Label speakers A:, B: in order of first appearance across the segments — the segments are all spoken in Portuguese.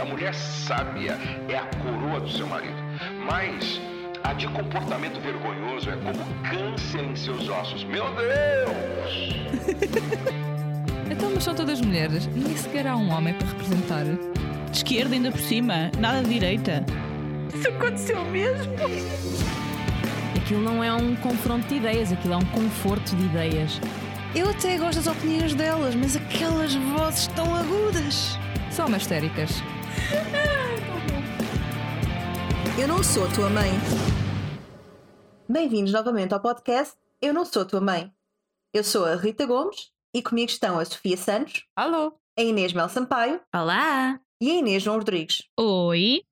A: A mulher sábia é a coroa do seu marido. Mas a de comportamento vergonhoso é como câncer em seus ossos. Meu Deus!
B: Então, mas são todas mulheres. Nem sequer há um homem para representar.
C: De esquerda ainda por cima, nada de direita.
D: Isso aconteceu mesmo?
E: Aquilo não é um confronto de ideias, aquilo é um conforto de ideias.
F: Eu até gosto das opiniões delas, mas aquelas vozes tão agudas.
B: São histéricas.
F: Eu não sou tua mãe. Bem-vindos novamente ao podcast Eu Não Sou Tua Mãe. Eu sou a Rita Gomes e comigo estão a Sofia Santos,
B: Alô?
F: a Inês Mel Sampaio
E: Olá!
F: e a Inês João Rodrigues.
C: Oi.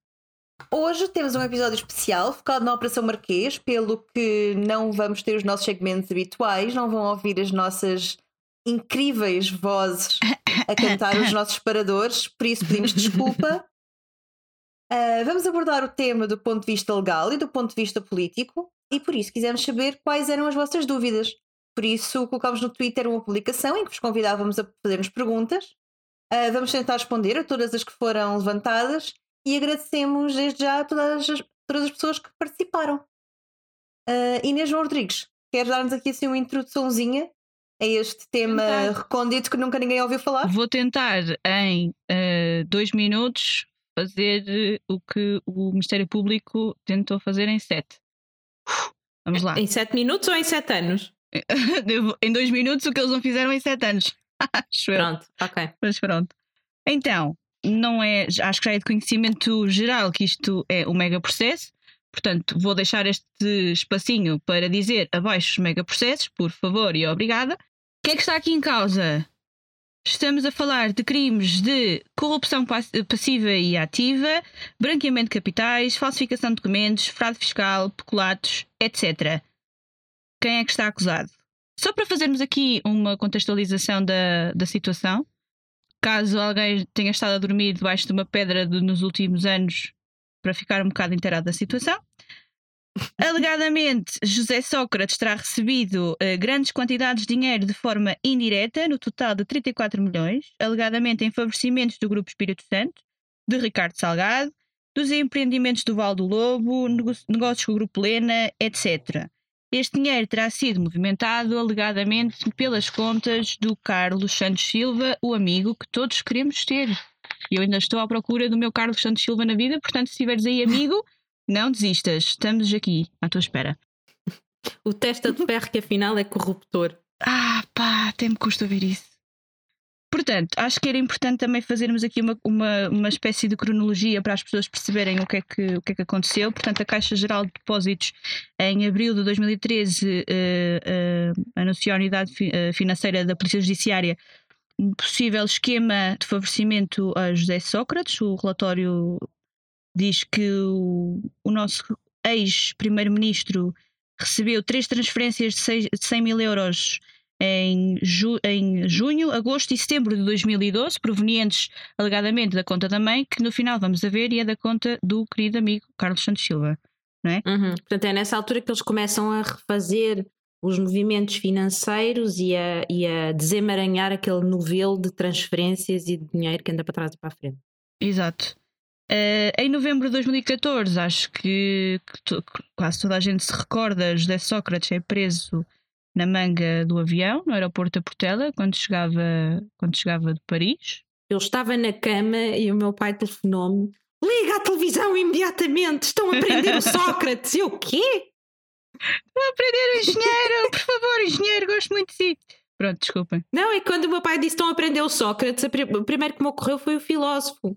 F: Hoje temos um episódio especial focado na Operação Marquês, pelo que não vamos ter os nossos segmentos habituais, não vão ouvir as nossas incríveis vozes a cantar os nossos paradores, por isso pedimos desculpa. Ah, vamos abordar o tema do ponto de vista legal e do ponto de vista político, e por isso quisemos saber quais eram as vossas dúvidas. Por isso colocámos no Twitter uma publicação em que vos convidávamos a fazermos perguntas. Ah, vamos tentar responder a todas as que foram levantadas e agradecemos desde já a todas as, todas as pessoas que participaram. Ah, Inês João Rodrigues, queres dar-nos aqui assim uma introduçãozinha a este tema
C: Tentar.
F: recôndito que nunca ninguém ouviu falar?
C: Vou tentar em eh, dois minutos fazer eh, o que o Ministério Público tentou fazer em sete. Uf, Vamos lá.
D: Em 7 minutos ou em 7 anos?
C: Em dois minutos o que eles não fizeram em sete anos.
D: Pronto, ok.
C: Mas pronto. Então, não é, acho que já é de conhecimento geral que isto é um mega processo. Portanto, vou deixar este espacinho para dizer abaixo os mega processos, por favor e obrigada. O que é que está aqui em causa? Estamos a falar de crimes de corrupção pass- passiva e ativa, branqueamento de capitais, falsificação de documentos, fraude fiscal, peculatos, etc. Quem é que está acusado? Só para fazermos aqui uma contextualização da, da situação, caso alguém tenha estado a dormir debaixo de uma pedra de- nos últimos anos para ficar um bocado inteirado da situação. Alegadamente, José Sócrates terá recebido eh, grandes quantidades de dinheiro de forma indireta, no total de 34 milhões, alegadamente em favorecimentos do Grupo Espírito Santo, de Ricardo Salgado, dos empreendimentos do Val do Lobo, negócios com o Grupo Lena, etc. Este dinheiro terá sido movimentado alegadamente pelas contas do Carlos Santos Silva, o amigo que todos queremos ter. Eu ainda estou à procura do meu Carlos Santos Silva na vida, portanto, se estiveres aí, amigo, não desistas. Estamos aqui à tua espera.
D: O testa de ferro que afinal é corruptor.
C: Ah, pá, até me custa ouvir isso. Portanto, acho que era importante também fazermos aqui uma, uma, uma espécie de cronologia para as pessoas perceberem o que, é que, o que é que aconteceu. Portanto, a Caixa Geral de Depósitos, em abril de 2013, eh, eh, anunciou à Unidade Fi- eh, Financeira da Polícia Judiciária um possível esquema de favorecimento a José Sócrates. O relatório diz que o, o nosso ex-primeiro-ministro recebeu três transferências de, de 100 mil euros em, ju- em junho, agosto e setembro de 2012, provenientes alegadamente da conta da mãe, que no final vamos a ver e é da conta do querido amigo Carlos Santos Silva.
D: Uhum. Portanto, é nessa altura que eles começam a refazer os movimentos financeiros e a, e a desemaranhar aquele novelo de transferências e de dinheiro que anda para trás e para a frente.
C: Exato. Eh, em novembro de 2014, acho que, que to- que quase toda a gente se recorda, José Sócrates é preso na manga do avião, no aeroporto da Portela, quando chegava, quando chegava de Paris.
D: Eu estava na cama e o meu pai telefonou-me: Liga à televisão imediatamente! Estão a prender o Sócrates! E eu, o quê?
C: Vou aprender o engenheiro, por favor, engenheiro, gosto muito de si. Pronto, desculpem.
D: Não, e quando o meu pai disse estão a prender o Sócrates, a o primeiro que me ocorreu foi o filósofo.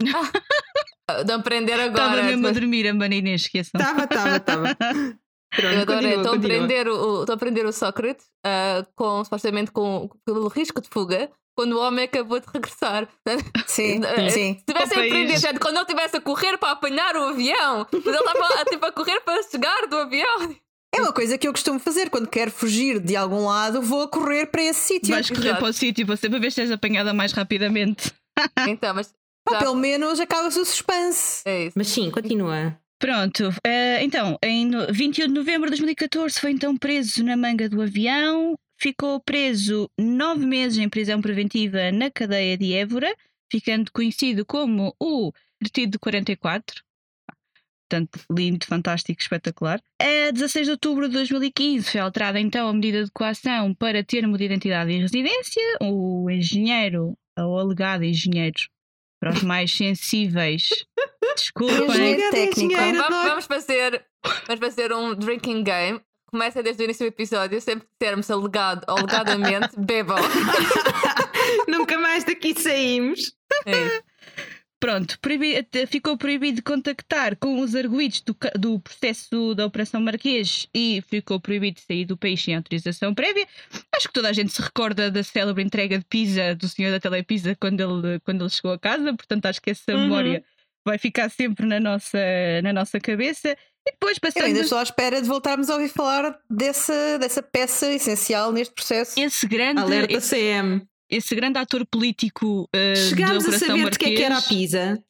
B: De aprender
C: Estava
B: agora.
C: mesmo a dormir a Marina, esqueçam.
D: Estava, estava, estava.
B: Eu adorei. Estão a prender o, estão a prender o Sócrates ah, com, supostamente com, pelo risco de fuga quando o homem acabou de regressar.
F: Sim,
B: Eh,
F: sim.
B: Se
C: país.
B: prendido, gente, quando ele estivesse a correr para apanhar o avião, mas ele estava tipo, a correr para chegar do avião.
F: É uma coisa que eu costumo fazer quando quero fugir de algum lado, vou a correr para esse sítio.
C: Vais correr
B: Exato.
C: para o sítio para sempre ver se és apanhada mais rapidamente.
B: Então, mas
F: Pá, pelo menos acaba-se o suspense.
B: é isso.
D: Mas sim, continua.
C: Pronto, eh, então, em no- 21 de novembro de 2014 foi então preso na manga do avião, ficou preso nove meses em prisão preventiva na cadeia de Évora, ficando conhecido como o Partido de 44. Portanto, lindo, fantástico, espetacular. A 16 de outubro de 2015 foi alterada então a medida de coação para termo de identidade e residência. O engenheiro, ou alegado engenheiro, para os mais sensíveis, desculpem.
B: Vamos, vamos fazer, vamos fazer um drinking game. Começa desde o início do episódio, sempre que dissermos alegado, alegadamente, bebam.
D: Nunca mais daqui saímos.
B: É.
C: Pronto, ficou proibido contactar com os arguídos do, do processo da Operação Marquês e ficou proibido de sair do país sem autorização prévia. Acho que toda a gente se recorda da célebre entrega de pizza do senhor da Telepisa quando ele, quando ele chegou a casa, portanto acho que essa
D: Uhum.
C: memória vai ficar sempre na nossa, na nossa cabeça. E depois
F: Eu
C: passando
F: ainda estou à espera de voltarmos a ouvir falar dessa, dessa peça essencial neste processo.
C: esse grande,
D: Alerta
C: esse,
D: CM.
C: Esse grande ator político uh,
D: Chegámos a saber de que é que era a
C: Marquês.
D: pizza.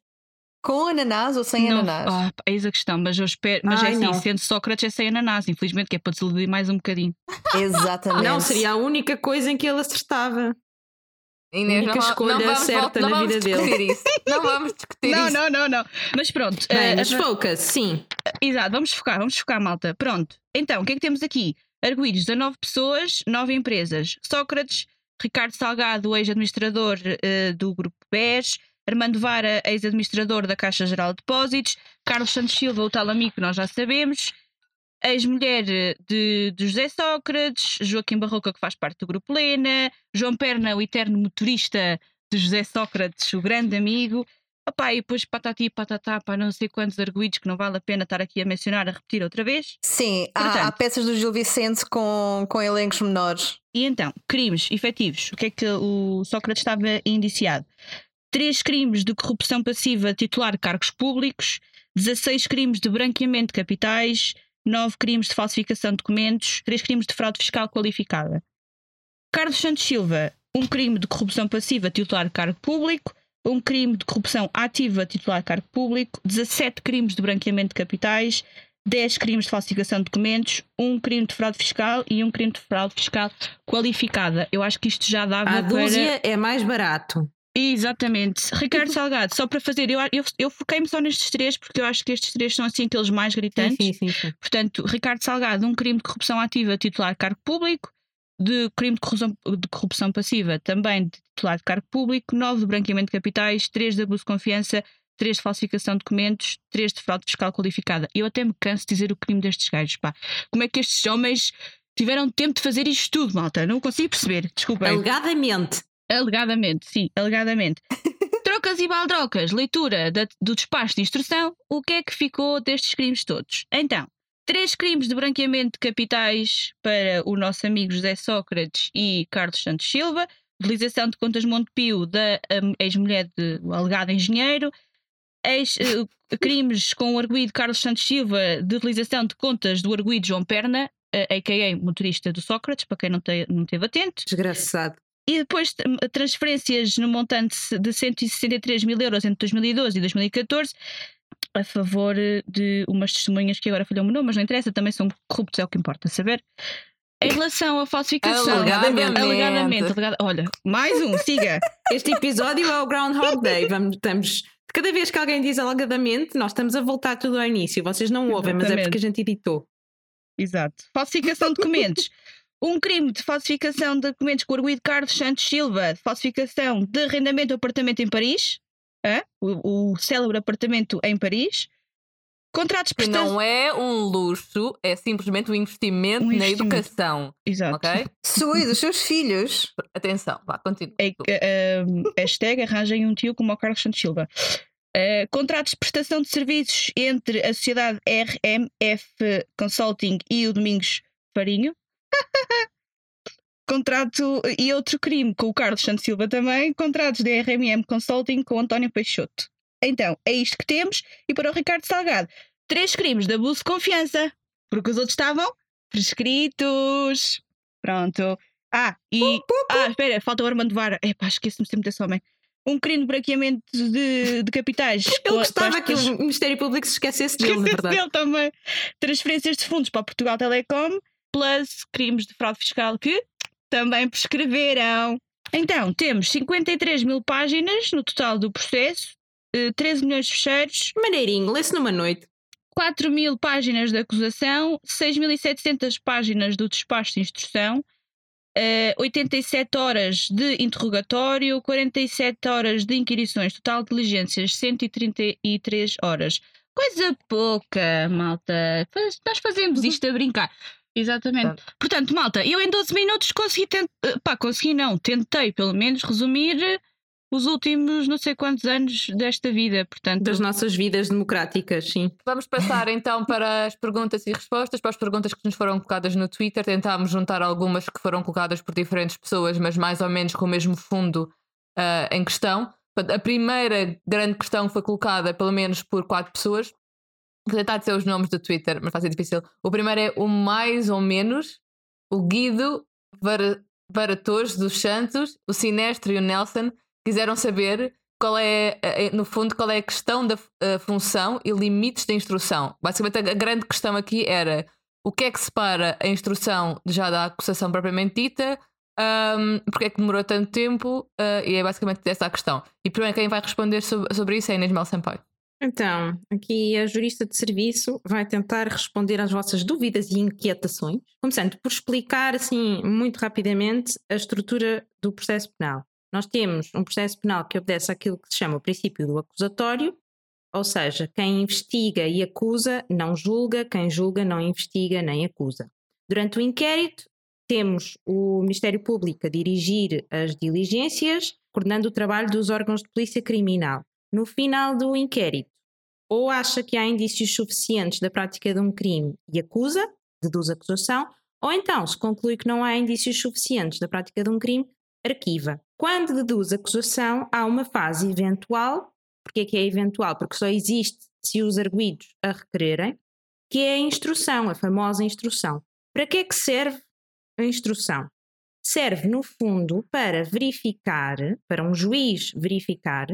F: Com ananás ou sem
C: Não,
F: ananás?
C: ah, eis a questão, mas eu espero. Mas
D: Ai,
C: é assim,
D: não.
C: sendo Sócrates é sem ananás, infelizmente, que é para desiludir mais um bocadinho.
F: Exatamente.
D: Não, seria a única coisa em que ele acertava.
B: Inês,
D: Única
B: não,
D: escolha
B: não
D: certa na vida dele.
B: isso. Não vamos discutir
C: Não,
B: isso.
C: não, não, não. Mas pronto.
D: Bem,
C: eh,
D: mas
C: a-
D: focus, sim.
C: Exato, vamos focar, vamos focar, malta. Pronto. Então, o que é que temos aqui? Arguídos 19 pessoas, 9 empresas. Sócrates, Ricardo Salgado, ex-administrador eh, do Grupo BES, Armando Vara, ex-administrador da Caixa Geral de Depósitos, Carlos Santos Silva, o tal amigo que nós já sabemos, ex-mulher de, de José Sócrates, Joaquim Barroca, que faz parte do Grupo Lena, João Perna, o eterno motorista de José Sócrates, o grande amigo. Opá, e depois patati e patatá para não sei quantos arguídos que não vale a pena estar aqui a mencionar, a repetir outra vez.
F: Sim, há,
C: Portanto.
F: há peças do Gil Vicente com, com elencos menores.
C: E então, crimes efetivos. O que é que o Sócrates estava indiciado? Três crimes de corrupção passiva titular cargos públicos, 16 crimes de branqueamento de capitais, 9 crimes de falsificação de documentos, 3 crimes de fraude fiscal qualificada. Carlos Santos Silva, um crime de corrupção passiva titular cargo público, um crime de corrupção ativa titular cargo público, 17 crimes de branqueamento de capitais, 10 crimes de falsificação de documentos, um crime de fraude fiscal e um crime de fraude fiscal qualificada. Eu acho que isto já dava
D: A
C: para.
D: dúzia é mais barato.
C: Exatamente. Ricardo Salgado, só para fazer, eu, eu, eu foquei-me só nestes três porque eu acho que estes três são assim aqueles mais gritantes.
D: Sim, sim, sim.
C: Portanto, Ricardo Salgado, um crime de corrupção ativa titular cargo público, de crime de corrupção, de corrupção passiva também de titular de cargo público, nove de branqueamento de capitais, três de abuso de confiança, três de falsificação de documentos, três de fraude fiscal qualificada. Eu até me canso de dizer o crime destes gajos, pá. Como é que estes homens tiveram tempo de fazer isto tudo, malta? Não consigo perceber, desculpem.
D: Alegadamente.
C: Alegadamente, sim, alegadamente. Trocas e baldrocas, leitura da- do despacho de instrução, o que é que ficou destes crimes todos? Então, três crimes de branqueamento de capitais para o nosso amigo José Sócrates e Carlos Santos Silva, utilização de contas Montepio da hum, ex-mulher do alegado engenheiro, ex, eh, crimes com o arguído Carlos Santos Silva de utilização de contas do arguído João Perna, eh, a.k.a. motorista do Sócrates, para quem não, te, não esteve atento.
D: Desgraçado.
C: E depois transferências no montante de 163 mil euros entre 2012 e 2014 a favor de umas testemunhas que agora falhou o nome, mas não interessa, também são corruptos, é o que importa saber. Em relação à falsificação,
B: Alegadamente.
C: alegadamente, alegada- olha, mais um, siga.
D: Este episódio é o Groundhog Day. Vamos, estamos, cada vez que alguém diz alegadamente, nós estamos a voltar tudo ao início. Vocês não ouvem, mas é
C: Exatamente.
D: porque a gente editou.
C: Exato. Falsificação de documentos. Um crime de falsificação de documentos com o arguído Carlos Santos Silva, de falsificação de arrendamento do apartamento em Paris, o, o célebre apartamento em Paris. Contratos
B: Que
C: prestados.
B: não é um luxo, é simplesmente um investimento,
C: Um
B: na
C: investimento.
B: educação.
C: Exato.
B: Ok?
F: Sua e dos seus filhos.
B: Atenção, vá, continua.
C: É, um, hashtag arranjem um tio como o Carlos Santos Silva. É, contratos de prestação de serviços entre a sociedade RMF Consulting e o Domingos Farinho. Contrato e outro crime com o Carlos Santos Silva também. Contratos de RMM Consulting com o António Peixoto. Então, é isto que temos. E para o Ricardo Salgado, três crimes de abuso de confiança. Porque os outros estavam prescritos. Pronto. Ah, e. Ah, espera, falta o Armando Vara. Epá, esqueço-me sempre desse homem. Um crime de branqueamento de, de capitais.
D: Ele
C: com-
D: gostava que o Ministério Público se esquecesse dele, na
C: Esqueci
D: verdade.
C: dele também. Transferências de fundos para Portugal Telecom, plus crimes de fraude fiscal que também prescreveram. Então, temos 53 mil páginas no total do processo, 13 milhões de fecheiros.
D: Maneirinho, lê-se numa noite.
C: 4 mil páginas de acusação, 6.700 páginas do despacho de instrução, uh, 87 horas de interrogatório, 47 horas de inquirições, total de diligências 133 horas. Coisa pouca, malta. Nós fazemos isto a brincar. Exatamente. Portanto, malta, eu em 12 minutos consegui, tent... eh, pá, consegui não, tentei pelo menos resumir os últimos não sei quantos anos desta vida. Portanto,
D: Das nossas vidas democráticas, sim.
B: Vamos passar então para as perguntas e respostas, para as perguntas que nos foram colocadas no Twitter. Tentámos juntar algumas que foram colocadas por diferentes pessoas, mas mais ou menos com o mesmo fundo ah, em questão. Portanto, A primeira grande questão foi colocada pelo menos por quatro pessoas. Vou tentar dizer os nomes do Twitter, mas vai ser difícil. O primeiro é o mais ou menos, o Guido Varatores dos Santos, o Sinestro e o Nelson quiseram saber qual é, eh, no fundo, qual é a questão da eh, função e limites da instrução. Basicamente, a, grande questão aqui era o que é que separa a instrução já da acusação propriamente dita, ahm, porque é que demorou tanto tempo, ah, e é basicamente essa a questão. E primeiro quem vai responder sobre, sobre isso é Inês Mel Sampaio.
D: Então, aqui a jurista de serviço vai tentar responder às vossas dúvidas e inquietações, começando por explicar, assim, muito rapidamente, a estrutura do processo penal. Nós temos um processo penal que obedece àquilo que se chama o princípio do acusatório, ou seja, quem investiga e acusa não julga, quem julga não investiga nem acusa. Durante o inquérito, temos o Ministério Público a dirigir as diligências, coordenando o trabalho dos órgãos de polícia criminal. No final do inquérito, ou acha que há indícios suficientes da prática de um crime e acusa, deduz acusação, ou então, se conclui que não há indícios suficientes da prática de um crime, arquiva. Quando deduz acusação, há uma fase eventual, porque é que é eventual? Porque só existe se os arguídos a requererem, que é a instrução, a famosa instrução. Para que é que serve a instrução? Serve, no fundo, para verificar, para um juiz verificar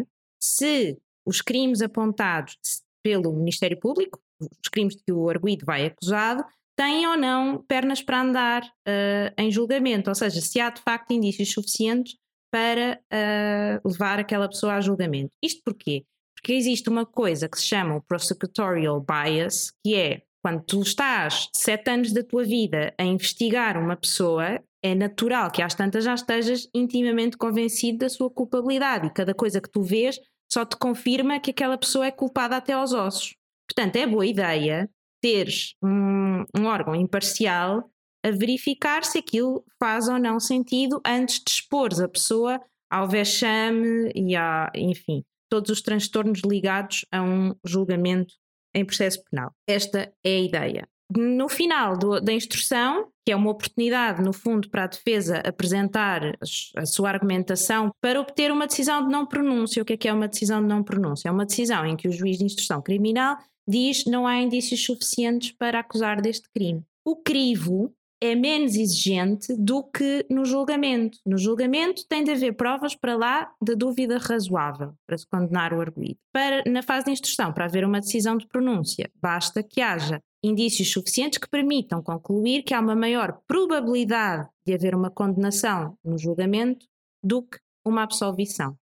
D: se os crimes apontados pelo Ministério Público, os crimes de que o arguído vai acusado, têm ou não pernas para andar uh, em julgamento, ou seja, se há de facto indícios suficientes para uh, levar aquela pessoa a julgamento. Isto porquê? Porque existe uma coisa que se chama o prosecutorial bias, que é quando tu estás sete anos da tua vida a investigar uma pessoa, é natural que às tantas já estejas intimamente convencido da sua culpabilidade e cada coisa que tu vês só te confirma que aquela pessoa é culpada até aos ossos. Portanto, é boa ideia teres um, um órgão imparcial a verificar se aquilo faz ou não sentido antes de expor a pessoa ao vexame e a, enfim, todos os transtornos ligados a um julgamento em processo penal. Esta é a ideia. No final do, da instrução, que é uma oportunidade, no fundo, para a defesa apresentar a sua argumentação para obter uma decisão de não pronúncia. O que é que é uma decisão de não pronúncia? É uma decisão em que o juiz de instrução criminal diz não há indícios suficientes para acusar deste crime. O crivo é menos exigente do que no julgamento. No julgamento tem de haver provas para lá de dúvida razoável para se condenar o arguído. Para, na fase de instrução, para haver uma decisão de pronúncia, basta que haja indícios suficientes que permitam concluir que há uma maior probabilidade de haver uma condenação no julgamento do que uma absolvição.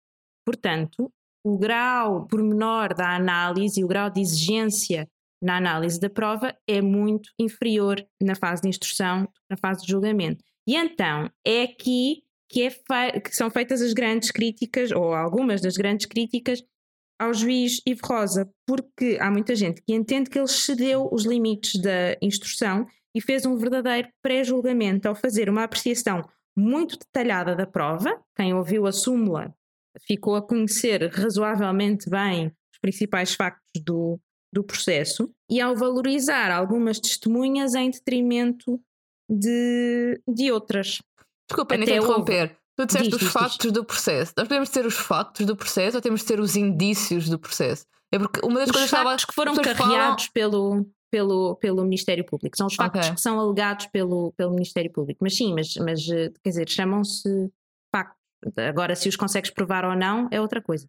D: Portanto, o grau pormenor da análise e o grau de exigência na análise da prova é muito inferior na fase de instrução na fase de julgamento. E então é aqui que, é que são feitas as grandes críticas, ou algumas das grandes críticas, ao juiz Ivo Rosa, porque há muita gente que entende que ele cedeu os limites da instrução e fez um verdadeiro pré-julgamento ao fazer uma apreciação muito detalhada da prova. Quem ouviu a súmula ficou a conhecer razoavelmente bem os principais factos do, do processo e ao valorizar algumas testemunhas em detrimento de, de outras.
B: Desculpa, nem interromper. Tu disseste diz, os diz, factos diz. do processo. Nós podemos ter os factos do processo ou temos de ter os indícios do processo? É porque uma das
D: os
B: coisas
D: factos que foram carregados falam... pelo, pelo, pelo Ministério Público. São os factos okay. que são alegados pelo, pelo Ministério Público. Mas sim, mas, mas quer dizer, chamam-se factos. Agora, se os consegues provar ou não, é outra coisa.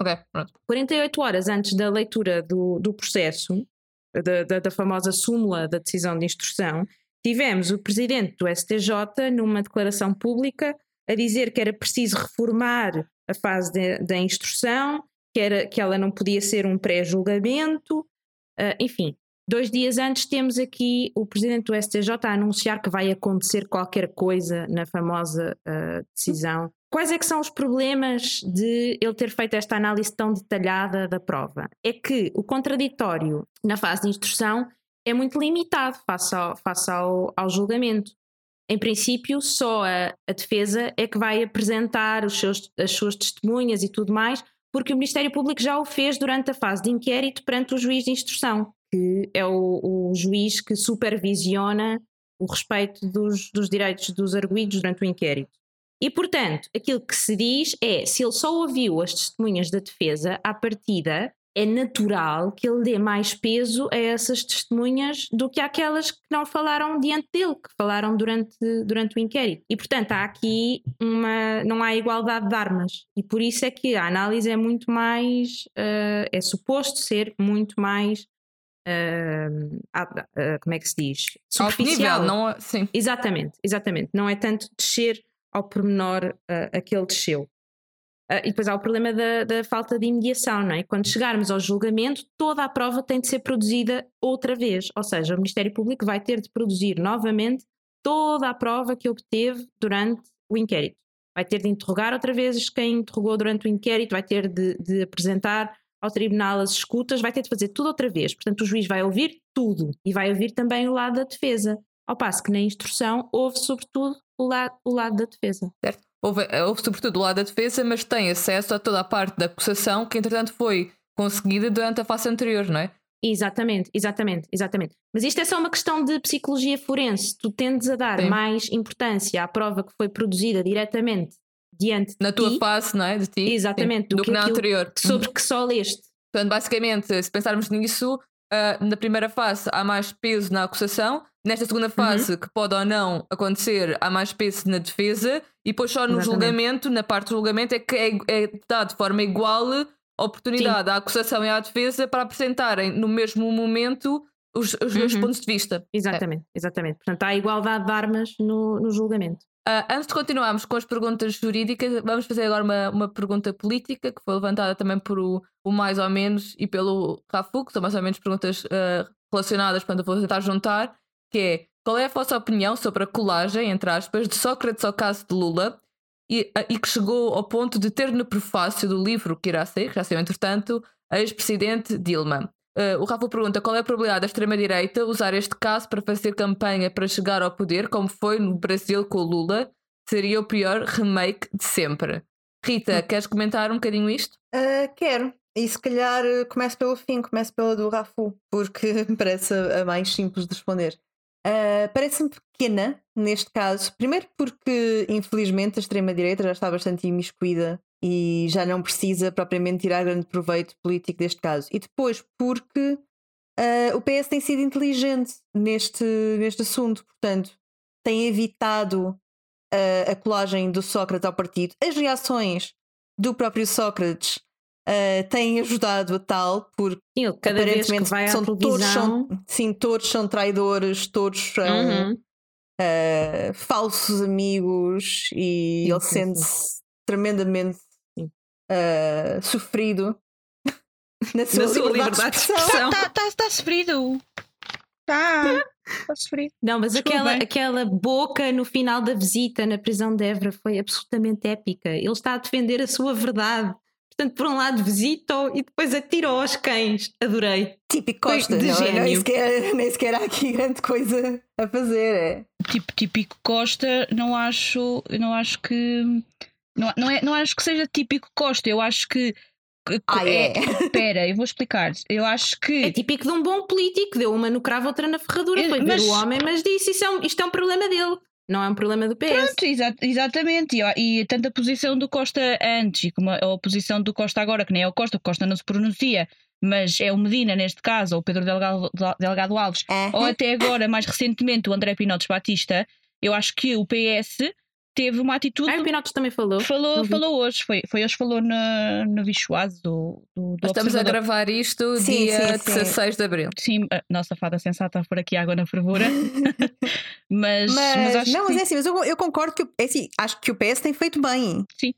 B: Ok, pronto.
D: 48 horas antes da leitura do, do processo, da, da, da famosa súmula da decisão de instrução, tivemos o presidente do STJ numa declaração pública a dizer que era preciso reformar a fase da instrução, que, era, que ela não podia ser um pré-julgamento, uh, enfim. Dois dias antes temos aqui o presidente do STJ a anunciar que vai acontecer qualquer coisa na famosa uh, decisão. Quais é que são os problemas de ele ter feito esta análise tão detalhada da prova? É que o contraditório na fase de instrução é muito limitado face ao, face ao, ao julgamento. Em princípio, só a, a, defesa é que vai apresentar os seus, as suas testemunhas e tudo mais, porque o Ministério Público já o fez durante a fase de inquérito perante o juiz de instrução, que é o, o juiz que supervisiona o respeito dos, dos direitos dos arguídos durante o inquérito. E, portanto, aquilo que se diz é: se ele só ouviu as testemunhas da defesa, à partida, é natural que ele dê mais peso a essas testemunhas do que àquelas que não falaram diante dele, que falaram durante, durante o inquérito. E, portanto, há aqui uma. não há igualdade de armas. E por isso é que a análise é muito mais. Uh, é suposto ser muito mais. Uh, uh, como é que se diz?
B: Superficial. Nível, não, sim.
D: Exatamente, exatamente. Não é tanto descer ao pormenor aquele desceu. Uh, e depois há o problema da, da, falta de imediação, não é? Quando chegarmos ao julgamento, toda a prova tem de ser produzida outra vez. Ou seja, o Ministério Público vai ter de produzir novamente toda a prova que obteve durante o inquérito. Vai ter de interrogar outra vez quem interrogou durante o inquérito, vai ter de, de apresentar ao tribunal as escutas, vai ter de fazer tudo outra vez. Portanto, o juiz vai ouvir tudo e vai ouvir também o lado da defesa. Ao passo que na instrução houve, sobretudo, o lado, o lado da defesa.
B: Certo houve, houve sobretudo o lado da defesa, mas tem acesso a toda a parte da acusação que, entretanto, foi conseguida durante a fase anterior, não é?
D: Exatamente, exatamente, exatamente. Mas isto é só uma questão de psicologia forense. Tu tendes a dar Sim. mais importância à prova que foi produzida diretamente diante
B: na
D: de
B: tua
D: ti.
B: face, não é? De ti.
D: Exatamente,
B: do, do que, que na anterior.
D: Sobre que só leste.
B: Portanto, basicamente, se pensarmos nisso, uh, na primeira fase há mais peso na acusação, nesta segunda uhum. fase, uhum. que pode ou não acontecer, há mais peso na defesa, e depois só no Exatamente. julgamento, na parte do julgamento, é que é, é dado de forma igual oportunidade Sim. à acusação e à defesa para apresentarem no mesmo momento os, os dois uhum. pontos de vista.
D: Exatamente, é. exatamente. Portanto, há igualdade de armas no, no julgamento.
B: Uh, antes de continuarmos com as perguntas jurídicas, vamos fazer agora uma, uma pergunta política que foi levantada também por o, o mais ou menos e pelo Rafu, que são mais ou menos perguntas uh, relacionadas, portanto eu vou tentar juntar, que é qual é a vossa opinião sobre a colagem, entre aspas, de Sócrates ao caso de Lula e, uh, e que chegou ao ponto de ter no prefácio do livro que irá sair, que já saiu entretanto, a ex-presidente Dilma. Uh, o Rafa pergunta qual é a probabilidade da extrema-direita usar este caso para fazer campanha para chegar ao poder, como foi no Brasil com o Lula? Seria o pior remake de sempre. Rita, hum. queres comentar um bocadinho isto?
F: Uh, quero. E se calhar uh, começo pelo fim, começo pela do Rafu, porque me parece a, mais simples de responder. Uh, Parece-me pequena neste caso, primeiro porque infelizmente a extrema-direita já está bastante imiscuída e já não precisa propriamente tirar grande proveito político deste caso. E depois, porque uh, o PS tem sido inteligente neste, neste assunto, portanto, tem evitado uh, a colagem do Sócrates ao partido. As reações do próprio Sócrates uh, têm ajudado a tal, porque
D: sim, aparentemente vez que vai são,
F: todos são, sim, todos são traidores, todos são uhum. falsos amigos e sim, ele sente-se tremendamente uh, sofrido
D: na sua, na sua liberdade, liberdade, de expressão.
C: Está tá, tá sofrido. Está. Sofrido.
D: Não, mas aquela, aquela boca no final da visita na prisão de Évora foi absolutamente épica. Ele está a defender a sua verdade. Portanto, por um lado visitou e depois atirou aos cães. Adorei.
F: Típico Costa, de não, gênio. Nem, sequer, nem sequer há aqui grande coisa a fazer. É.
C: Tipo, típico Costa, não acho, não acho que não, não, é, não acho que seja típico Costa, eu acho que.
F: ah, é?
C: Espera, eu vou explicar. Eu acho que.
D: É típico de um bom político, deu uma no cravo, outra na ferradura. Foi mas... ver o homem, mas disse: isso é um, isto é um problema dele. Não é um problema do PS.
C: Pronto, exa exatamente. E, e tanto a posição do Costa antes como a, a posição do Costa agora, que nem é o Costa, o Costa não se pronuncia, mas é o Medina neste caso, ou o Pedro Delgado, Delgado Alves, ou até agora, mais recentemente, o André Pinotes Batista. Eu acho que o PS teve uma atitude.
D: Ah, o Pinotes também falou.
C: Falou, falou hoje, foi, foi hoje falou na, na Vichoise do, do, do
B: estamos a gravar isto
F: Sim,
B: dia
F: sim, sim.
B: 16 de abril.
C: Sim, a nossa fada sensata por aqui água na fervura. mas,
F: Mas,
C: mas acho
F: não,
C: que
F: mas
C: sim.
F: é assim, mas eu, eu concordo que é assim, acho que o PS tem feito bem.
C: Sim.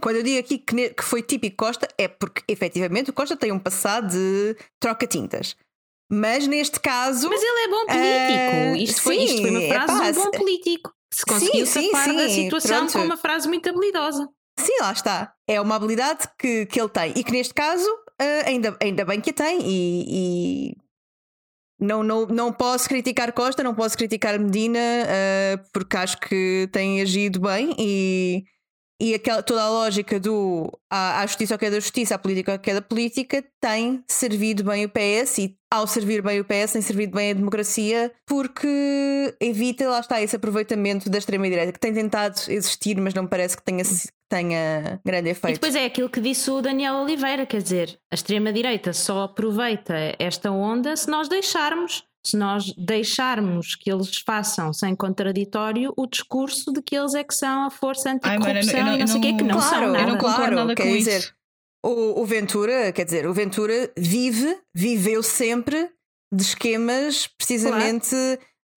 F: Quando eu digo aqui que, que foi típico Costa, é porque efetivamente o Costa tem um passado de troca-tintas. Mas neste caso.
D: Mas ele é bom político.
F: Ah,
D: isto, foi, isto foi uma
F: sim,
D: frase
F: epá,
D: de um bom político. Se conseguiu
F: sim,
D: safar da
F: sim,
D: situação
F: pronto.
D: com uma frase muito habilidosa.
F: Sim, lá está. É uma habilidade que, que ele tem e que neste caso ah, ainda, ainda bem que a tem. E, e não, não, não posso criticar Costa, não posso criticar Medina, ah, porque acho que tem agido bem e, e aquela, toda a lógica do à, à justiça que é da justiça, à política que é da política, tem servido bem o PS e ao servir bem o PS tem servido bem a democracia porque evita, lá está, esse aproveitamento da extrema-direita que tem tentado existir, mas não parece que tenha, tenha grande
D: E
F: efeito.
D: depois é aquilo que disse o Daniel Oliveira, quer dizer, a extrema-direita só aproveita esta onda se nós deixarmos, se nós deixarmos que eles façam sem contraditório o discurso de que eles é que são a força
C: Ai, mano, eu
D: anticorrupção
C: não-
D: e não,
C: eu
D: sei o quê, que não
F: claro,
D: são
C: eu
D: nada.
C: não concordo
F: claro,
C: nada
F: quer
C: com
F: dizer,
C: isso.
F: O, o Ventura, quer dizer, o Ventura vive, viveu sempre de esquemas, precisamente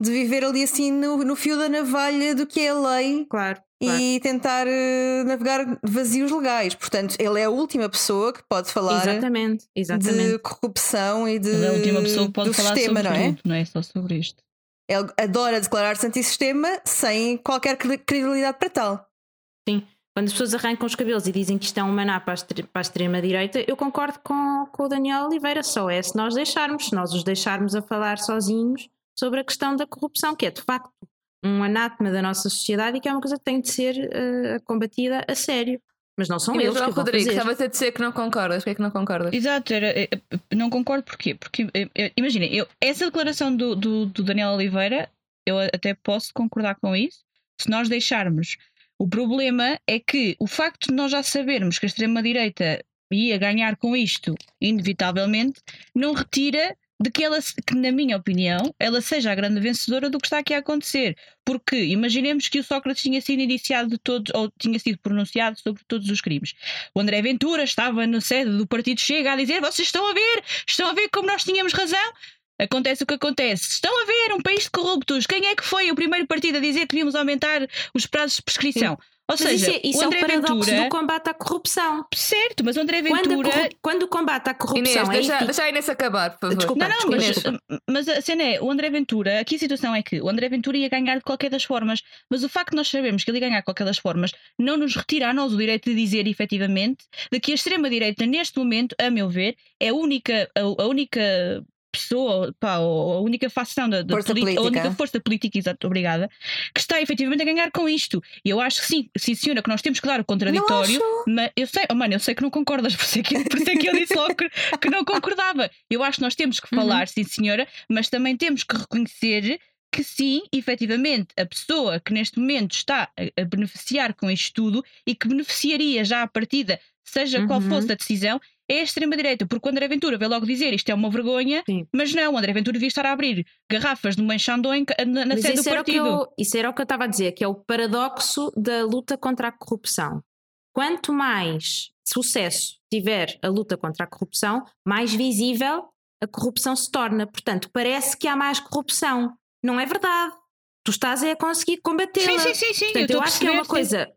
F: de viver ali assim no, no fio da navalha do que é a lei
D: Claro, claro.
F: e tentar eh, navegar vazios legais. Portanto, ele é a última pessoa que pode falar
D: Exatamente, exatamente.
F: de corrupção e de,
C: Ele é a última pessoa que pode falar
F: sistema,
C: sobre
F: não é?
C: tudo, não é só sobre isto.
F: Ele adora declarar-se antissistema sem qualquer cre- credibilidade para tal.
D: Quando as pessoas arrancam os cabelos e dizem que isto é um maná para a, extre- para a extrema-direita, eu concordo com, com o Daniel Oliveira. Só é se nós deixarmos, se nós os deixarmos a falar sozinhos sobre a questão da corrupção, que é de facto um anátema da nossa sociedade e que é uma coisa que tem de ser eh, combatida a sério. Mas não são
B: E
D: eles
B: João
D: que o vão
B: Rodrigues,
D: fazer.
B: estava a dizer que não concordas. Porquê é que não concordas?
C: Exato, era, eh, eh, não concordo porquê? Porque imagina, eu, essa declaração do, do, do Daniel Oliveira, eu até posso concordar com isso, se nós deixarmos. O problema é que o facto de nós já sabermos que a extrema-direita ia ganhar com isto, inevitavelmente, não retira de que ela, que, na minha opinião, ela seja a grande vencedora do que está aqui a acontecer. Porque imaginemos que o Sócrates tinha sido indiciado de todos, ou tinha sido pronunciado sobre todos os crimes. O André Ventura estava na sede do Partido Chega a dizer: vocês estão a ver, estão a ver como nós tínhamos razão. Acontece o que acontece. Estão a ver um país de corruptos. Quem é que foi o primeiro partido a dizer que devíamos aumentar os prazos de prescrição? Ou
D: Mas
C: seja,
D: isso é, isso
C: o
D: é o
C: André
D: paradoxo
C: Ventura.
D: do combate à corrupção.
C: Certo, mas o André
D: Quando,
C: Ventura.
D: corru- quando o combate à corrupção
B: Inês,
D: é
B: deixa, deixa a Inês acabar, por favor.
D: Desculpa.
C: Não, não,
D: desculpa,
C: mas, mas a cena é, o André Ventura, aqui a situação é que o André Ventura ia ganhar de qualquer das formas, mas o facto de nós sabermos que ele ia ganhar de qualquer das formas não nos retira a nós o direito de dizer efetivamente de que a extrema-direita, neste momento, a meu ver, é a única, a, a única pessoa, pá, a única facção da, da
F: Força
C: politi- a
F: política.
C: única força política, exato, obrigada, que está efetivamente a ganhar com isto. E eu acho que sim, sim senhora, que nós temos que dar o contraditório, mas eu sei, oh, mano, eu sei que não concordas, por isso é que, por isso é que eu disse logo que, que não concordava. Eu acho que nós temos que falar, sim senhora, mas também temos que reconhecer que sim, efetivamente, a pessoa que neste momento está a, a beneficiar com isto tudo e que beneficiaria já à partida, seja qual
D: Uhum.
C: fosse a decisão, é a extrema-direita, porque o André Ventura veio logo dizer isto é uma vergonha,
D: Sim.
C: mas não, o André Ventura devia estar a abrir garrafas de Manchandon na, na sede do partido.
D: eu, isso era o que eu estava a dizer, que é o paradoxo da luta contra a corrupção. Quanto mais sucesso tiver a luta contra a corrupção, mais visível a corrupção se torna. Portanto, parece que há mais corrupção. Não é verdade. Tu estás a conseguir combatê-la.
C: Sim, sim, sim, sim.
D: Portanto,
C: eu,
D: eu, acho que é uma coisa.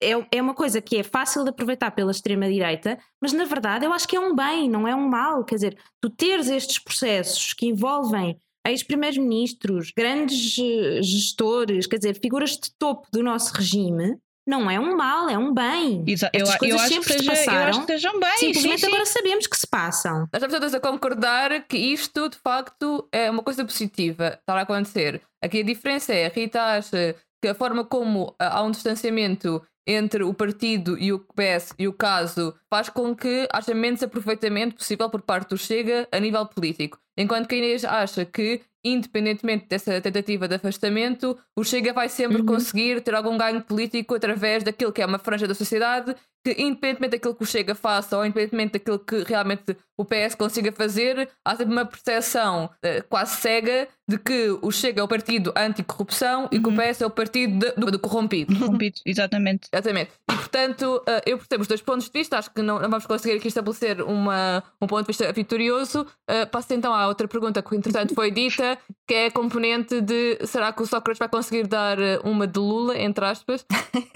D: É, é uma coisa que é fácil de aproveitar pela extrema-direita, mas na verdade eu acho que é um bem, não é um mal. Quer dizer, tu teres estes processos que envolvem ex-primeiros-ministros, grandes eh, gestores, quer dizer, figuras de topo do nosso regime, não é um mal, é um bem.
C: Exa- eu, eu
D: coisas
C: acho que
D: sempre se
C: seja, eu acho
D: passaram,
C: que sejam bem.
D: Simplesmente
C: sim, sim.
D: agora sabemos que se passam.
B: Nós estamos todas a concordar que isto, de facto, é uma coisa positiva estar a acontecer. Aqui a diferença é, a Rita acha que a forma como ah, há um distanciamento entre o partido e o PS e o caso faz com que haja menos aproveitamento possível por parte do Chega a nível político. Enquanto que a Inês acha que, independentemente dessa tentativa de afastamento, o Chega vai sempre
D: Uhum.
B: conseguir ter algum ganho político através daquilo que é uma franja da sociedade que, independentemente daquilo que o Chega faça ou independentemente daquilo que realmente o PS consiga fazer, há sempre uma percepção uh, quase cega de que o Chega é o partido anticorrupção uhum. e que o PS é o partido de, do, do, corrompido.
C: Corrompido, exatamente.
B: Exatamente. E portanto, uh, eu percebo os dois pontos de vista, acho que não, não, vamos conseguir aqui estabelecer uma, um ponto de vista vitorioso. Uh, passo então à outra pergunta que, entretanto, foi dita, que é a componente de será que o Sócrates vai conseguir dar uma de Lula, entre aspas,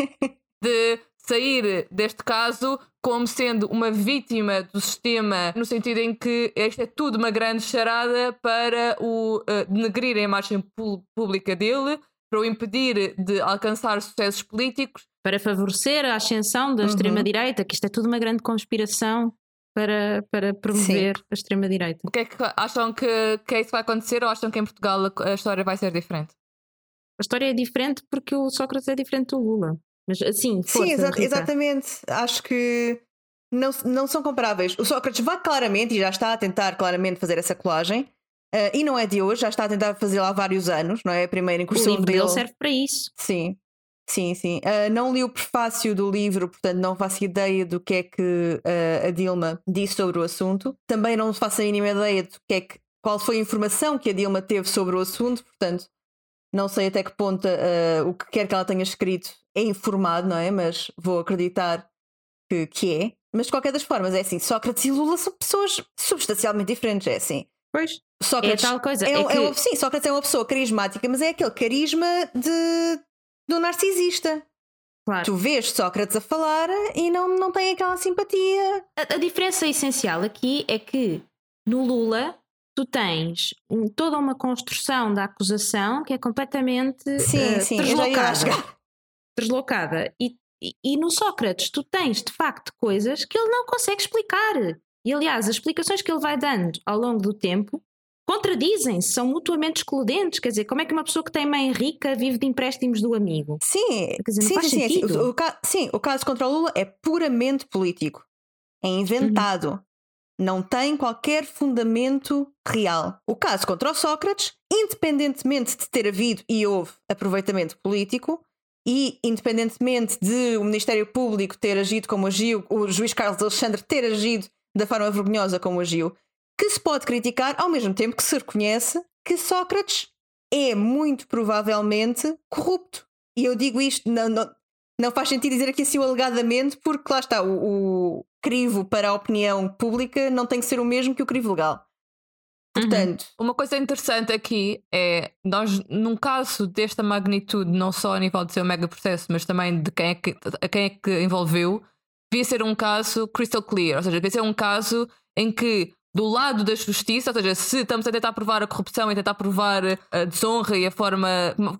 B: de sair deste caso como sendo uma vítima do sistema, no sentido em que isto é tudo uma grande charada para o uh, denegrir a imagem pública dele, para o impedir de alcançar sucessos políticos.
D: Para favorecer a ascensão da uhum. extrema-direita, que isto é tudo uma grande conspiração para, para promover Sim. a extrema-direita.
B: O que é que acham que, que é isso que vai acontecer ou acham que em Portugal a, a história vai ser diferente?
D: A história é diferente porque o Sócrates é diferente do Lula. Mas assim, força,
F: Sim, exa exatamente. Acho que não, não são comparáveis. O Sócrates vai claramente, e já está a tentar claramente fazer essa colagem, uh, e não é de hoje, já está a tentar fazê-la há vários anos, não é? A primeira incursão
D: o livro dele. serve para isso.
F: Sim, sim, sim. Uh, não li o prefácio do livro, portanto não faço ideia do que é que uh, a Dilma disse sobre o assunto. Também não faço a mínima ideia do que é que, qual foi a informação que a Dilma teve sobre o assunto, portanto não sei até que ponto uh, o que quer que ela tenha escrito é informado, não é? Mas vou acreditar que, que é. Mas de qualquer das formas, é assim: Sócrates e Lula são pessoas substancialmente diferentes, é assim.
D: Pois.
F: Sócrates
D: é tal coisa.
F: É,
D: é
F: que... é sim, Sócrates é uma pessoa carismática, mas é aquele carisma de, do narcisista.
D: Claro.
F: Tu vês Sócrates a falar e não, não tem aquela simpatia.
D: A, a diferença essencial aqui é que no Lula tu tens toda uma construção da acusação que é completamente
F: sim, uh, sim, deslocada.
D: deslocada. E, e, e, no Sócrates tu tens de facto coisas que ele não consegue explicar. E aliás, as explicações que ele vai dando ao longo do tempo contradizem-se, são mutuamente excludentes. Quer dizer, como é que uma pessoa que tem mãe rica vive de empréstimos do amigo?
F: Sim,
D: dizer,
F: sim,
D: sim,
F: sim, o, o, sim, o caso contra o Lula é puramente político. É inventado. Uhum não tem qualquer fundamento real. O caso contra o Sócrates, independentemente de ter havido e houve aproveitamento político, e independentemente de o Ministério Público ter agido como agiu, o juiz Carlos Alexandre ter agido da forma vergonhosa como agiu, que se pode criticar ao mesmo tempo que se reconhece que Sócrates é muito provavelmente corrupto. E eu digo isto, não, não, não faz sentido dizer aqui assim o alegadamente, porque lá está, o, o, crivo para a opinião pública não tem que ser o mesmo que o crivo legal. Portanto.
B: Uhum. Uma coisa interessante aqui é nós, num caso desta magnitude, não só a nível de ser um mega processo, mas também de quem é que, a quem é que envolveu, devia ser um caso crystal clear, ou seja, devia ser um caso em que do lado da justiça, ou seja, se estamos a tentar provar a corrupção e tentar provar a desonra e a forma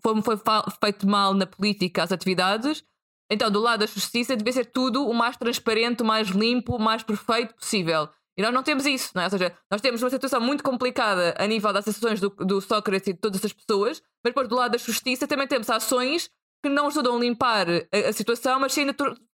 B: como foi feito mal na política as atividades, então, do lado da justiça, devia ser tudo o mais transparente, o mais limpo, o mais perfeito possível. E nós não temos isso, não é? Ou seja, nós temos uma situação muito complicada a nível das ações do, do Sócrates e de todas as pessoas, mas depois do lado da justiça também temos ações que não ajudam a limpar a, a situação, mas sim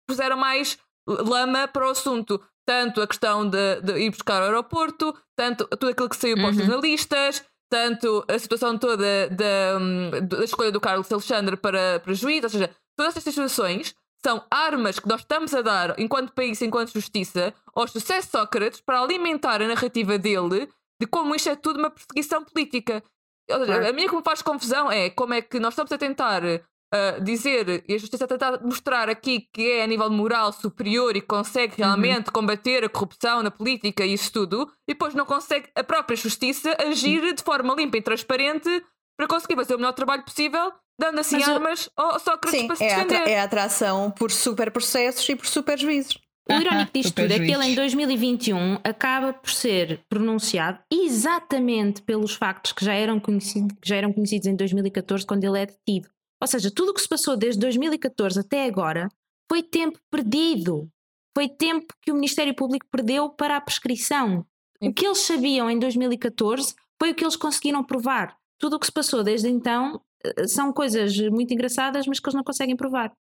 B: puseram mais lama para o assunto. Tanto a questão de, de ir buscar o aeroporto, tanto tudo aquilo que saiu para os uhum. jornalistas, tanto a situação toda da, da escolha do Carlos Alexandre para, para juiz, ou seja, Todas estas situações são armas que nós estamos a dar, enquanto país, enquanto justiça, ao sucesso de Sócrates para alimentar a narrativa dele de como isto é tudo uma perseguição política. Seja, a minha que me faz confusão é como é que nós estamos a tentar uh, dizer e a justiça a tentar mostrar aqui que é a nível moral superior e consegue uhum. realmente uhum. combater a corrupção na política e isso tudo, e depois não consegue a própria justiça agir de forma limpa e transparente para conseguir fazer o melhor trabalho possível dando assim Mas armas o... ao Sócrates Sim, para se
F: defender. É a, é a atração por super processos e por super juízes.
D: O irónico disto tudo é que ele em 2021 acaba por ser pronunciado exatamente pelos factos que já eram, conhecidos, que já eram conhecidos em 2014 quando ele é detido. Ou seja, tudo o que se passou desde 2014 até agora foi tempo perdido. Foi tempo que o Ministério Público perdeu para a prescrição. O que eles sabiam em 2014 foi o que eles conseguiram provar. Tudo o que se passou desde então eh, são coisas muito engraçadas, mas que eles não conseguem provar.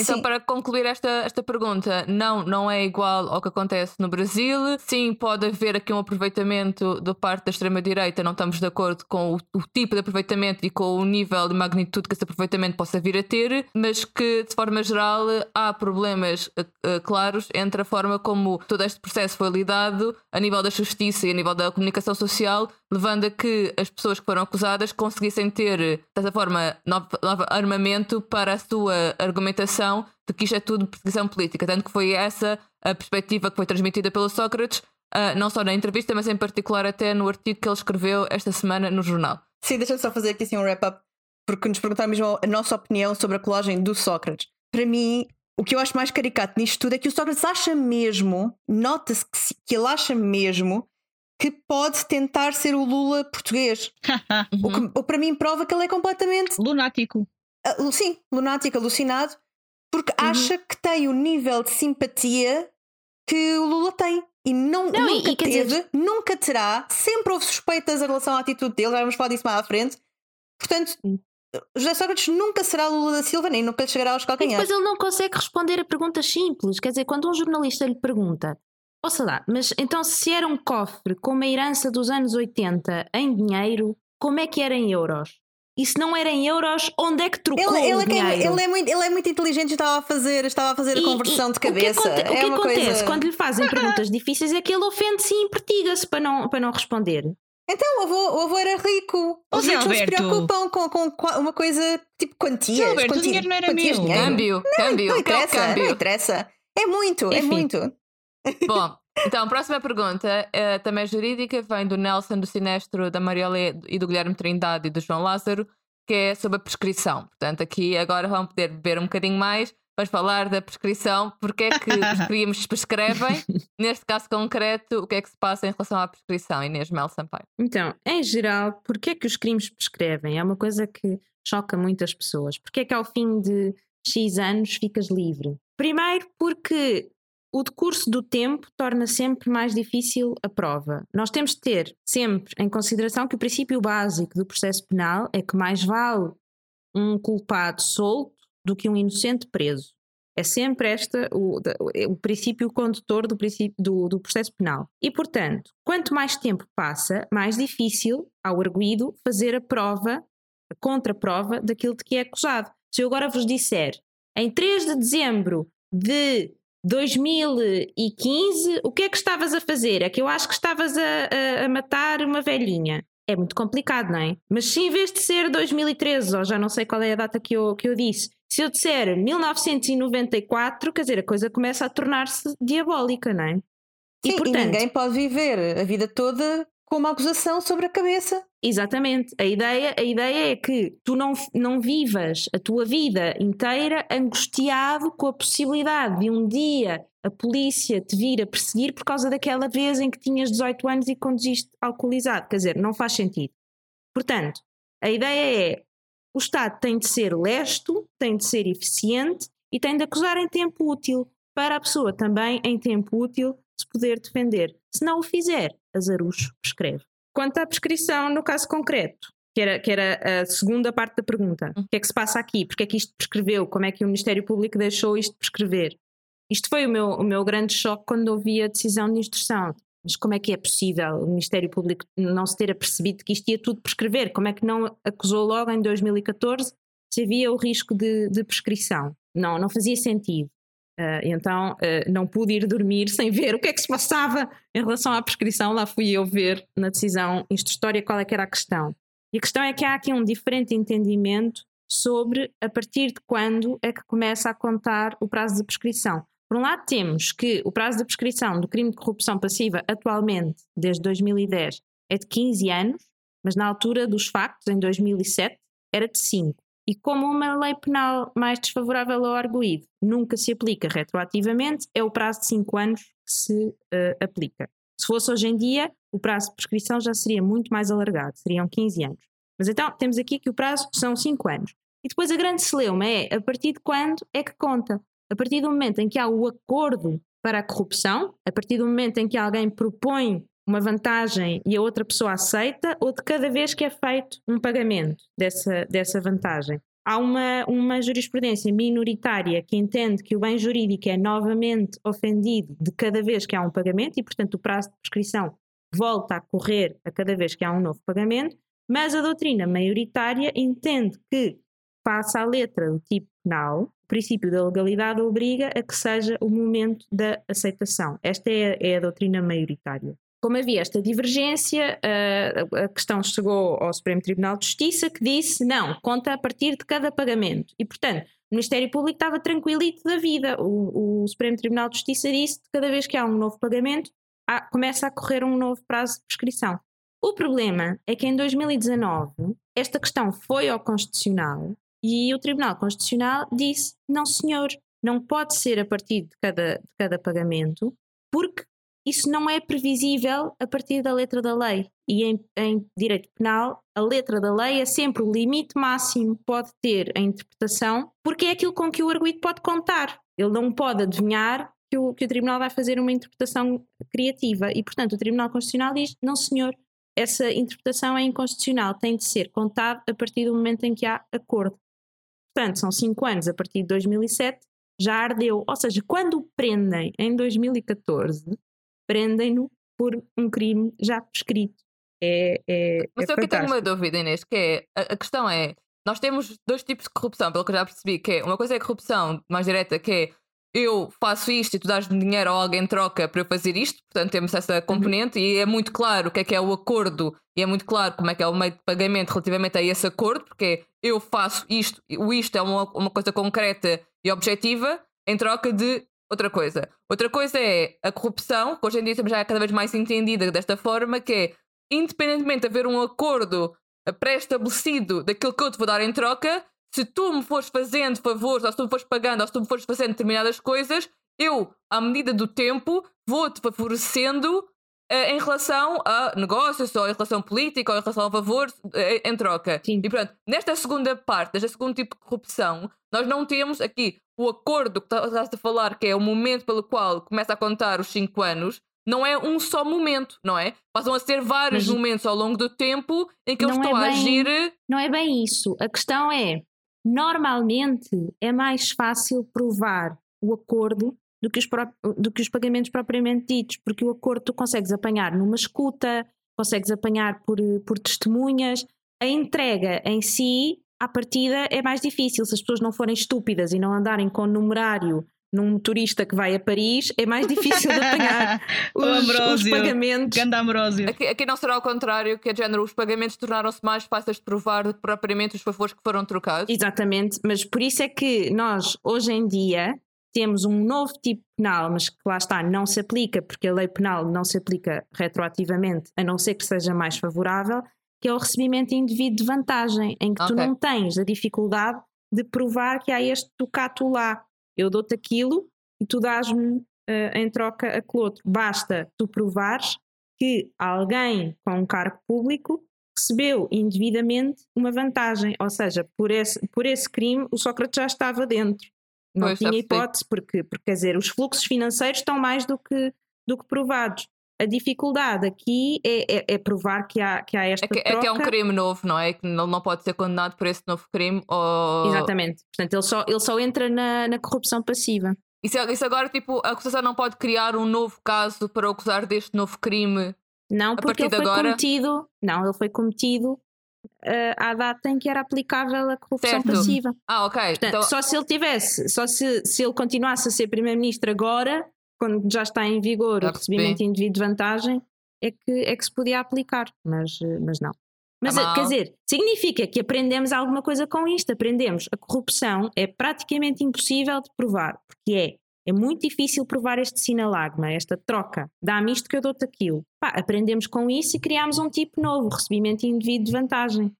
B: Então,
F: Sim.
B: para concluir esta, esta pergunta, não, não é igual ao que acontece no Brasil. Sim, pode haver aqui um aproveitamento da parte da extrema-direita, não estamos de acordo com o, o tipo de aproveitamento e com o nível de magnitude que esse aproveitamento possa vir a ter, mas que, de forma geral, há problemas eh, claros entre a forma como todo este processo foi lidado a nível da justiça e a nível da comunicação social, levando a que as pessoas que foram acusadas conseguissem ter, dessa forma, novo, novo armamento para a sua argumentação de que isto é tudo perseguição política. Tanto que foi essa a perspectiva que foi transmitida pelo Sócrates, ah, não só na entrevista, mas em particular até no artigo que ele escreveu esta semana no jornal.
F: Sim, deixa-me só fazer aqui assim um wrap-up, porque nos perguntaram mesmo a nossa opinião sobre a colagem do Sócrates. Para mim, o que eu acho mais caricato nisto tudo é que o Sócrates acha mesmo, nota-se que, que ele acha mesmo que pode tentar ser o Lula português. O que o que para mim prova que ele é completamente,
C: Lunático.
F: ah, sim, lunático, alucinado, porque acha que tem o nível de simpatia que o Lula tem. E não,
D: Não, e-
F: nunca
D: e quer
F: teve,
D: dizer-
F: nunca terá, sempre houve suspeitas em relação à atitude dele, já vamos falar disso mais à frente. Portanto. José Sócrates nunca será Lula da Silva, nem nunca chegará aos
D: E
F: calcanhares.
D: depois ele não consegue responder a perguntas simples. Quer dizer, quando um jornalista lhe pergunta, ouça lá, mas então se era um cofre com uma herança dos anos 80 em dinheiro, como é que era em euros? E se não era em euros, onde é que trocou
F: Ele, ele,
D: o
F: é quem-
D: dinheiro?
F: ele é muito, ele é muito inteligente e estava a fazer, estava a fazer a
D: E-
F: conversão
D: e
F: de cabeça.
D: O que, aconte- o
F: é
D: que
F: uma
D: acontece
F: coisa...
D: quando lhe fazem perguntas difíceis é que ele ofende-se e impertiga-se para não, para não responder.
F: Então, o avô, o avô era rico. Os
C: Zé
F: ricos não se preocupam com, com uma coisa tipo quantias.
C: Zé Alberto, o dinheiro não era
F: quantias
C: meu.
F: dinheiro.
B: Câmbio, câmbio,
F: Não
B: que é o
F: interessa, não
B: câmbio.
F: interessa. É muito, é
B: Enfim.
F: muito.
B: Bom, então, a próxima pergunta eh, também é jurídica, vem do Nelson, do Sinestro, da Mariola e do Guilherme Trindade e do João Lázaro, que é sobre a prescrição. Portanto, aqui agora vão poder beber um bocadinho mais para falar da prescrição, porque é que os crimes prescrevem, neste caso concreto, o que é que se passa em relação à prescrição, Inês Mel Sampaio.
D: Então, em geral, porquê é que os crimes prescrevem? É uma coisa que choca muitas pessoas. Porquê é que ao fim de X anos ficas livre? Primeiro, porque o decurso do tempo torna sempre mais difícil a prova. Nós temos de ter sempre em consideração que o princípio básico do processo penal é que mais vale um culpado solto do que um inocente preso. É sempre esta o, da- o princípio condutor do, princípio, do, do processo penal. E, portanto, quanto mais tempo passa, mais difícil ao arguído fazer a prova, a contraprova daquilo de que é acusado. Se eu agora vos disser, em 3 de dezembro de 2015, o que é que estavas a fazer? É que eu acho que estavas a, a- a matar uma velhinha. É muito complicado, não é? Mas se em vez de ser 2013, ou já não sei qual é a data que eu, que eu disse, se eu disser 1994, quer dizer, a coisa começa a tornar-se diabólica, não é?
F: Sim,
D: e portanto,
F: ninguém pode viver a vida toda com uma acusação sobre a cabeça.
D: Exatamente. A ideia, a ideia é que tu não, não vivas a tua vida inteira angustiado com a possibilidade de um dia a polícia te vir a perseguir por causa daquela vez em que tinhas 18 anos e conduziste alcoolizado. Quer dizer, não faz sentido. Portanto, a ideia é o Estado tem de ser lesto, tem de ser eficiente e tem de acusar em tempo útil para a pessoa também, em tempo útil, se poder defender. Se não o fizer, azarucho prescreve. Quanto à prescrição, no caso concreto, que era, que era a segunda parte da pergunta, o que é que se passa aqui? Porque é que isto prescreveu? Como é que o Ministério Público deixou isto prescrever? Isto foi o meu, o meu grande choque quando ouvi a decisão de instrução. Mas como é que é possível o Ministério Público não se ter apercebido que isto ia tudo prescrever? Como é que não acusou logo em 2014 se havia o risco de, de prescrição? Não, não fazia sentido. Uh, então uh, não pude ir dormir sem ver o que é que se passava em relação à prescrição. Lá fui eu ver na decisão instrutória qual é que era a questão. E a questão é que há aqui um diferente entendimento sobre a partir de quando é que começa a contar o prazo de prescrição. Por um lado, temos que o prazo de prescrição do crime de corrupção passiva, atualmente, desde 2010, é de 15 anos, mas na altura dos factos, em 2007, era de 5. E como uma lei penal mais desfavorável ao arguído nunca se aplica retroativamente, é o prazo de 5 anos que se uh, aplica. Se fosse hoje em dia, o prazo de prescrição já seria muito mais alargado, seriam 15 anos. Mas então, temos aqui que o prazo são 5 anos. E depois a grande celeuma é a partir de quando é que conta? A partir do momento em que há o acordo para a corrupção, a partir do momento em que alguém propõe uma vantagem e a outra pessoa aceita, ou de cada vez que é feito um pagamento dessa, dessa vantagem. há uma, uma jurisprudência minoritária que entende que o bem jurídico é novamente ofendido de cada vez que há um pagamento e, portanto, o prazo de prescrição volta a correr a cada vez que há um novo pagamento, mas a doutrina maioritária entende que, face à letra do tipo penal, o princípio da legalidade obriga a que seja o momento da aceitação. Esta é é a doutrina maioritária. Como havia esta divergência, a, a questão chegou ao Supremo Tribunal de Justiça que disse não, conta a partir de cada pagamento. E, portanto, o Ministério Público estava tranquilito da vida. O, o Supremo Tribunal de Justiça disse que cada vez que há um novo pagamento, há, começa a correr um novo prazo de prescrição. O problema é que em 2019 esta questão foi ao Constitucional e o Tribunal Constitucional disse: não, senhor, não pode ser a partir de cada, de cada pagamento, porque isso não é previsível a partir da letra da lei. E em, em, direito penal, a letra da lei é sempre o limite máximo pode ter a interpretação, porque é aquilo com que o arguido pode contar. Ele não pode adivinhar que o, que o tribunal vai fazer uma interpretação criativa. E, portanto, o Tribunal Constitucional diz: não, senhor, essa interpretação é inconstitucional, tem de ser contado a partir do momento em que há acordo. Portanto, são cinco anos a partir de 2007, já ardeu. Ou seja, quando o prendem em 2014, prendem-no por um crime já prescrito. É, é,
B: Mas
D: é
B: eu que tenho uma dúvida, Inês, que é, a, a, questão é, nós temos dois tipos de corrupção, pelo que eu já percebi, que é, uma coisa é a corrupção mais direta, que é eu faço isto e tu dás-me dinheiro ou alguém troca para eu fazer isto, portanto temos essa uhum. componente uhum. e é muito claro o que é que é o acordo e é muito claro como é que é o meio de pagamento relativamente a esse acordo, porque eu faço isto, o isto é uma, uma coisa concreta e objetiva em troca de outra coisa. Outra coisa é a corrupção, que hoje em dia já é cada vez mais entendida desta forma, que é independentemente de haver um acordo pré-estabelecido daquilo que eu te vou dar em troca, se tu me fores fazendo favores, ou se tu me fores pagando, ou se tu me fores fazendo determinadas coisas, eu, à medida do tempo, vou-te favorecendo uh, em relação a negócios, ou em relação política, ou em relação a favores uh, em troca.
D: Sim.
B: E pronto, nesta segunda parte, neste segundo tipo de corrupção, nós não temos aqui o acordo que estás a falar, que é o momento pelo qual começa a contar os 5 anos, não é um só momento, não é? Passam a ser vários Mas momentos ao longo do tempo em que eu estou é bem, a agir.
D: Não é bem isso. A questão é Normalmente é mais fácil provar o acordo do que, os, do que os pagamentos propriamente ditos, porque o acordo tu consegues apanhar numa escuta, consegues apanhar por, por testemunhas. A entrega em si, à partida, é mais difícil. Se as pessoas não forem estúpidas e não andarem com o numerário num turista que vai a Paris, é mais difícil de apanhar os, os, pagamentos.
B: Aqui, aqui, não será o contrário, que é género, os pagamentos tornaram-se mais fáceis de provar do que propriamente os favores que foram trocados.
D: Exatamente, mas por isso é que nós, hoje em dia, temos um novo tipo penal, mas que lá está, não se aplica, porque a lei penal não se aplica retroativamente, a não ser que seja mais favorável, que é o recebimento indevido de vantagem, em que okay. tu não tens a dificuldade de provar que há este tocato lá eu dou-te aquilo e tu dás-me uh, em troca aquele outro. Basta tu provares que alguém com um cargo público recebeu indevidamente uma vantagem, ou seja, por esse, por esse crime o Sócrates já estava dentro. Não pois, tinha hipótese, porque, porque quer dizer, os fluxos financeiros estão mais do que, do que provados. A dificuldade aqui é, é, é, provar que há, que há esta é
B: que,
D: troca.
B: É que é um crime novo, não é? Que não, não pode ser condenado por esse novo crime. Ou...
D: Exatamente. Portanto, ele só, ele só entra na, na corrupção passiva.
B: Isso, isso agora, tipo, a acusação não pode criar um novo caso para acusar deste novo crime?
D: Não, porque ele foi
B: agora?
D: cometido. Não, ele foi cometido uh, à data em que era aplicável a corrupção
B: certo.
D: passiva.
B: Ah, ok.
D: Portanto, então... Só se ele tivesse, só se, se ele continuasse a ser primeiro-ministro agora, quando já está em vigor o recebimento indevido de vantagem, é que, é que se podia aplicar, mas, eh, mas não. Mas tá quer dizer, significa que aprendemos alguma coisa com isto. Aprendemos a corrupção é praticamente impossível de provar, porque é, é muito difícil provar este sinalagma, esta troca. Dá-me isto que eu dou-te aquilo. Pá, aprendemos com isso e criámos um tipo novo, recebimento indevido de vantagem.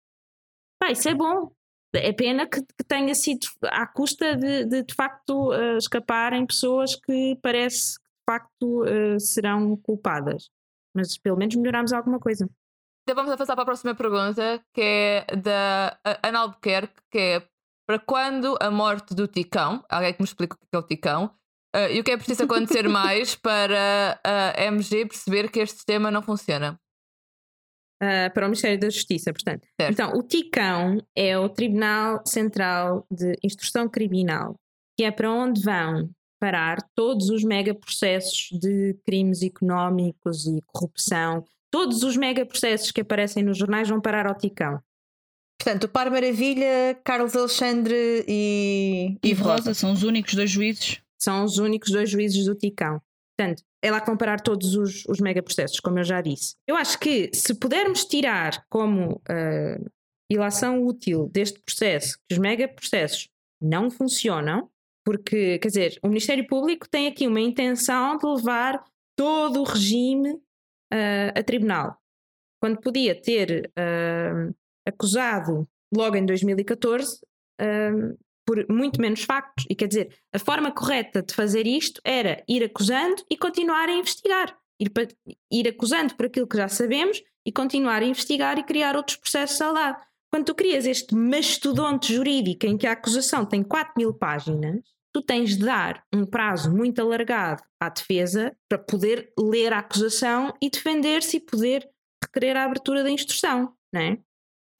D: Pá, isso é bom. É pena que, que tenha sido à custa de, de, de facto, uh, escaparem pessoas que parece que, de facto, uh, serão culpadas mas pelo menos melhorámos alguma coisa.
B: Então vamos passar para a próxima pergunta, que é da Ana Albuquerque, que é para quando a morte do Ticão? Alguém que me explique o que é o Ticão? Uh, e o que é preciso acontecer mais para a MG perceber que este sistema não funciona?
D: Uh, para o Ministério da Justiça, portanto.
B: Certo.
D: Então, o TICão é o Tribunal Central de Instrução Criminal, que é para onde vão parar todos os megaprocessos de crimes económicos e corrupção. Todos os megaprocessos que aparecem nos jornais vão parar ao TICão.
F: Portanto, o Par Maravilha, Carlos Alexandre e
C: Ivo Rosa são os únicos dois juízes.
D: São os únicos dois juízes do TICão. Portanto, é lá comparar todos os, os megaprocessos, como eu já disse. Eu acho que se pudermos tirar como uh, ilação útil deste processo que os megaprocessos não funcionam, porque, quer dizer, o Ministério Público tem aqui uma intenção de levar todo o regime uh, a tribunal. Quando podia ter uh, acusado logo em 2014 uh, por muito menos factos. E quer dizer, a forma correta de fazer isto era ir acusando e continuar a investigar. Ir, ir acusando por aquilo que já sabemos e continuar a investigar e criar outros processos ao lado. Quando tu crias este mastodonte jurídico em que a acusação tem 4 mil páginas, tu tens de dar um prazo muito alargado à defesa para poder ler a acusação e defender-se e poder requerer a abertura da instrução, não é?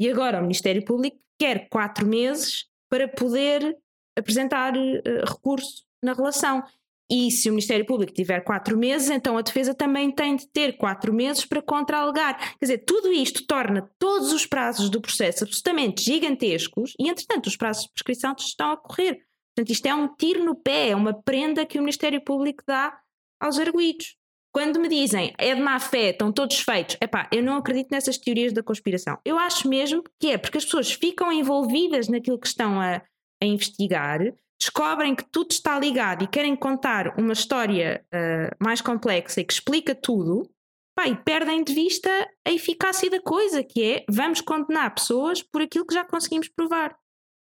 D: E agora o Ministério Público quer quatro meses para poder apresentar uh, recurso na relação. E se o Ministério Público tiver quatro meses, então a defesa também tem de ter quatro meses para contra-alegar. Quer dizer, tudo isto torna todos os prazos do processo absolutamente gigantescos e, entretanto, os prazos de prescrição estão a correr. Portanto, isto é um tiro no pé, é uma prenda que o Ministério Público dá aos arguídos. Quando me dizem é de má fé, estão todos feitos, epá, eu não acredito nessas teorias da conspiração. Eu acho mesmo que é porque as pessoas ficam envolvidas naquilo que estão a, a investigar, descobrem que tudo está ligado e querem contar uma história uh, mais complexa e que explica tudo, pá, e perdem de vista a eficácia da coisa, que é vamos condenar pessoas por aquilo que já conseguimos provar.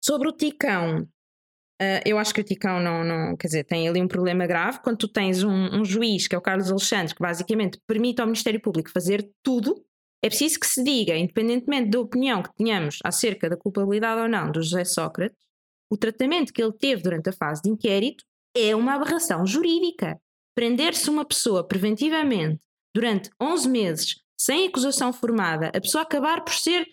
D: Sobre o Ticão, Uh, eu acho que o Ticão não, não, quer dizer, tem ali um problema grave. Quando tu tens um, um, juiz, que é o Carlos Alexandre, que basicamente permite ao Ministério Público fazer tudo, é preciso que se diga, independentemente da opinião que tenhamos acerca da culpabilidade ou não do José Sócrates, o tratamento que ele teve durante a fase de inquérito é uma aberração jurídica. Prender-se uma pessoa preventivamente durante 11 meses sem acusação formada, a pessoa acabar por ser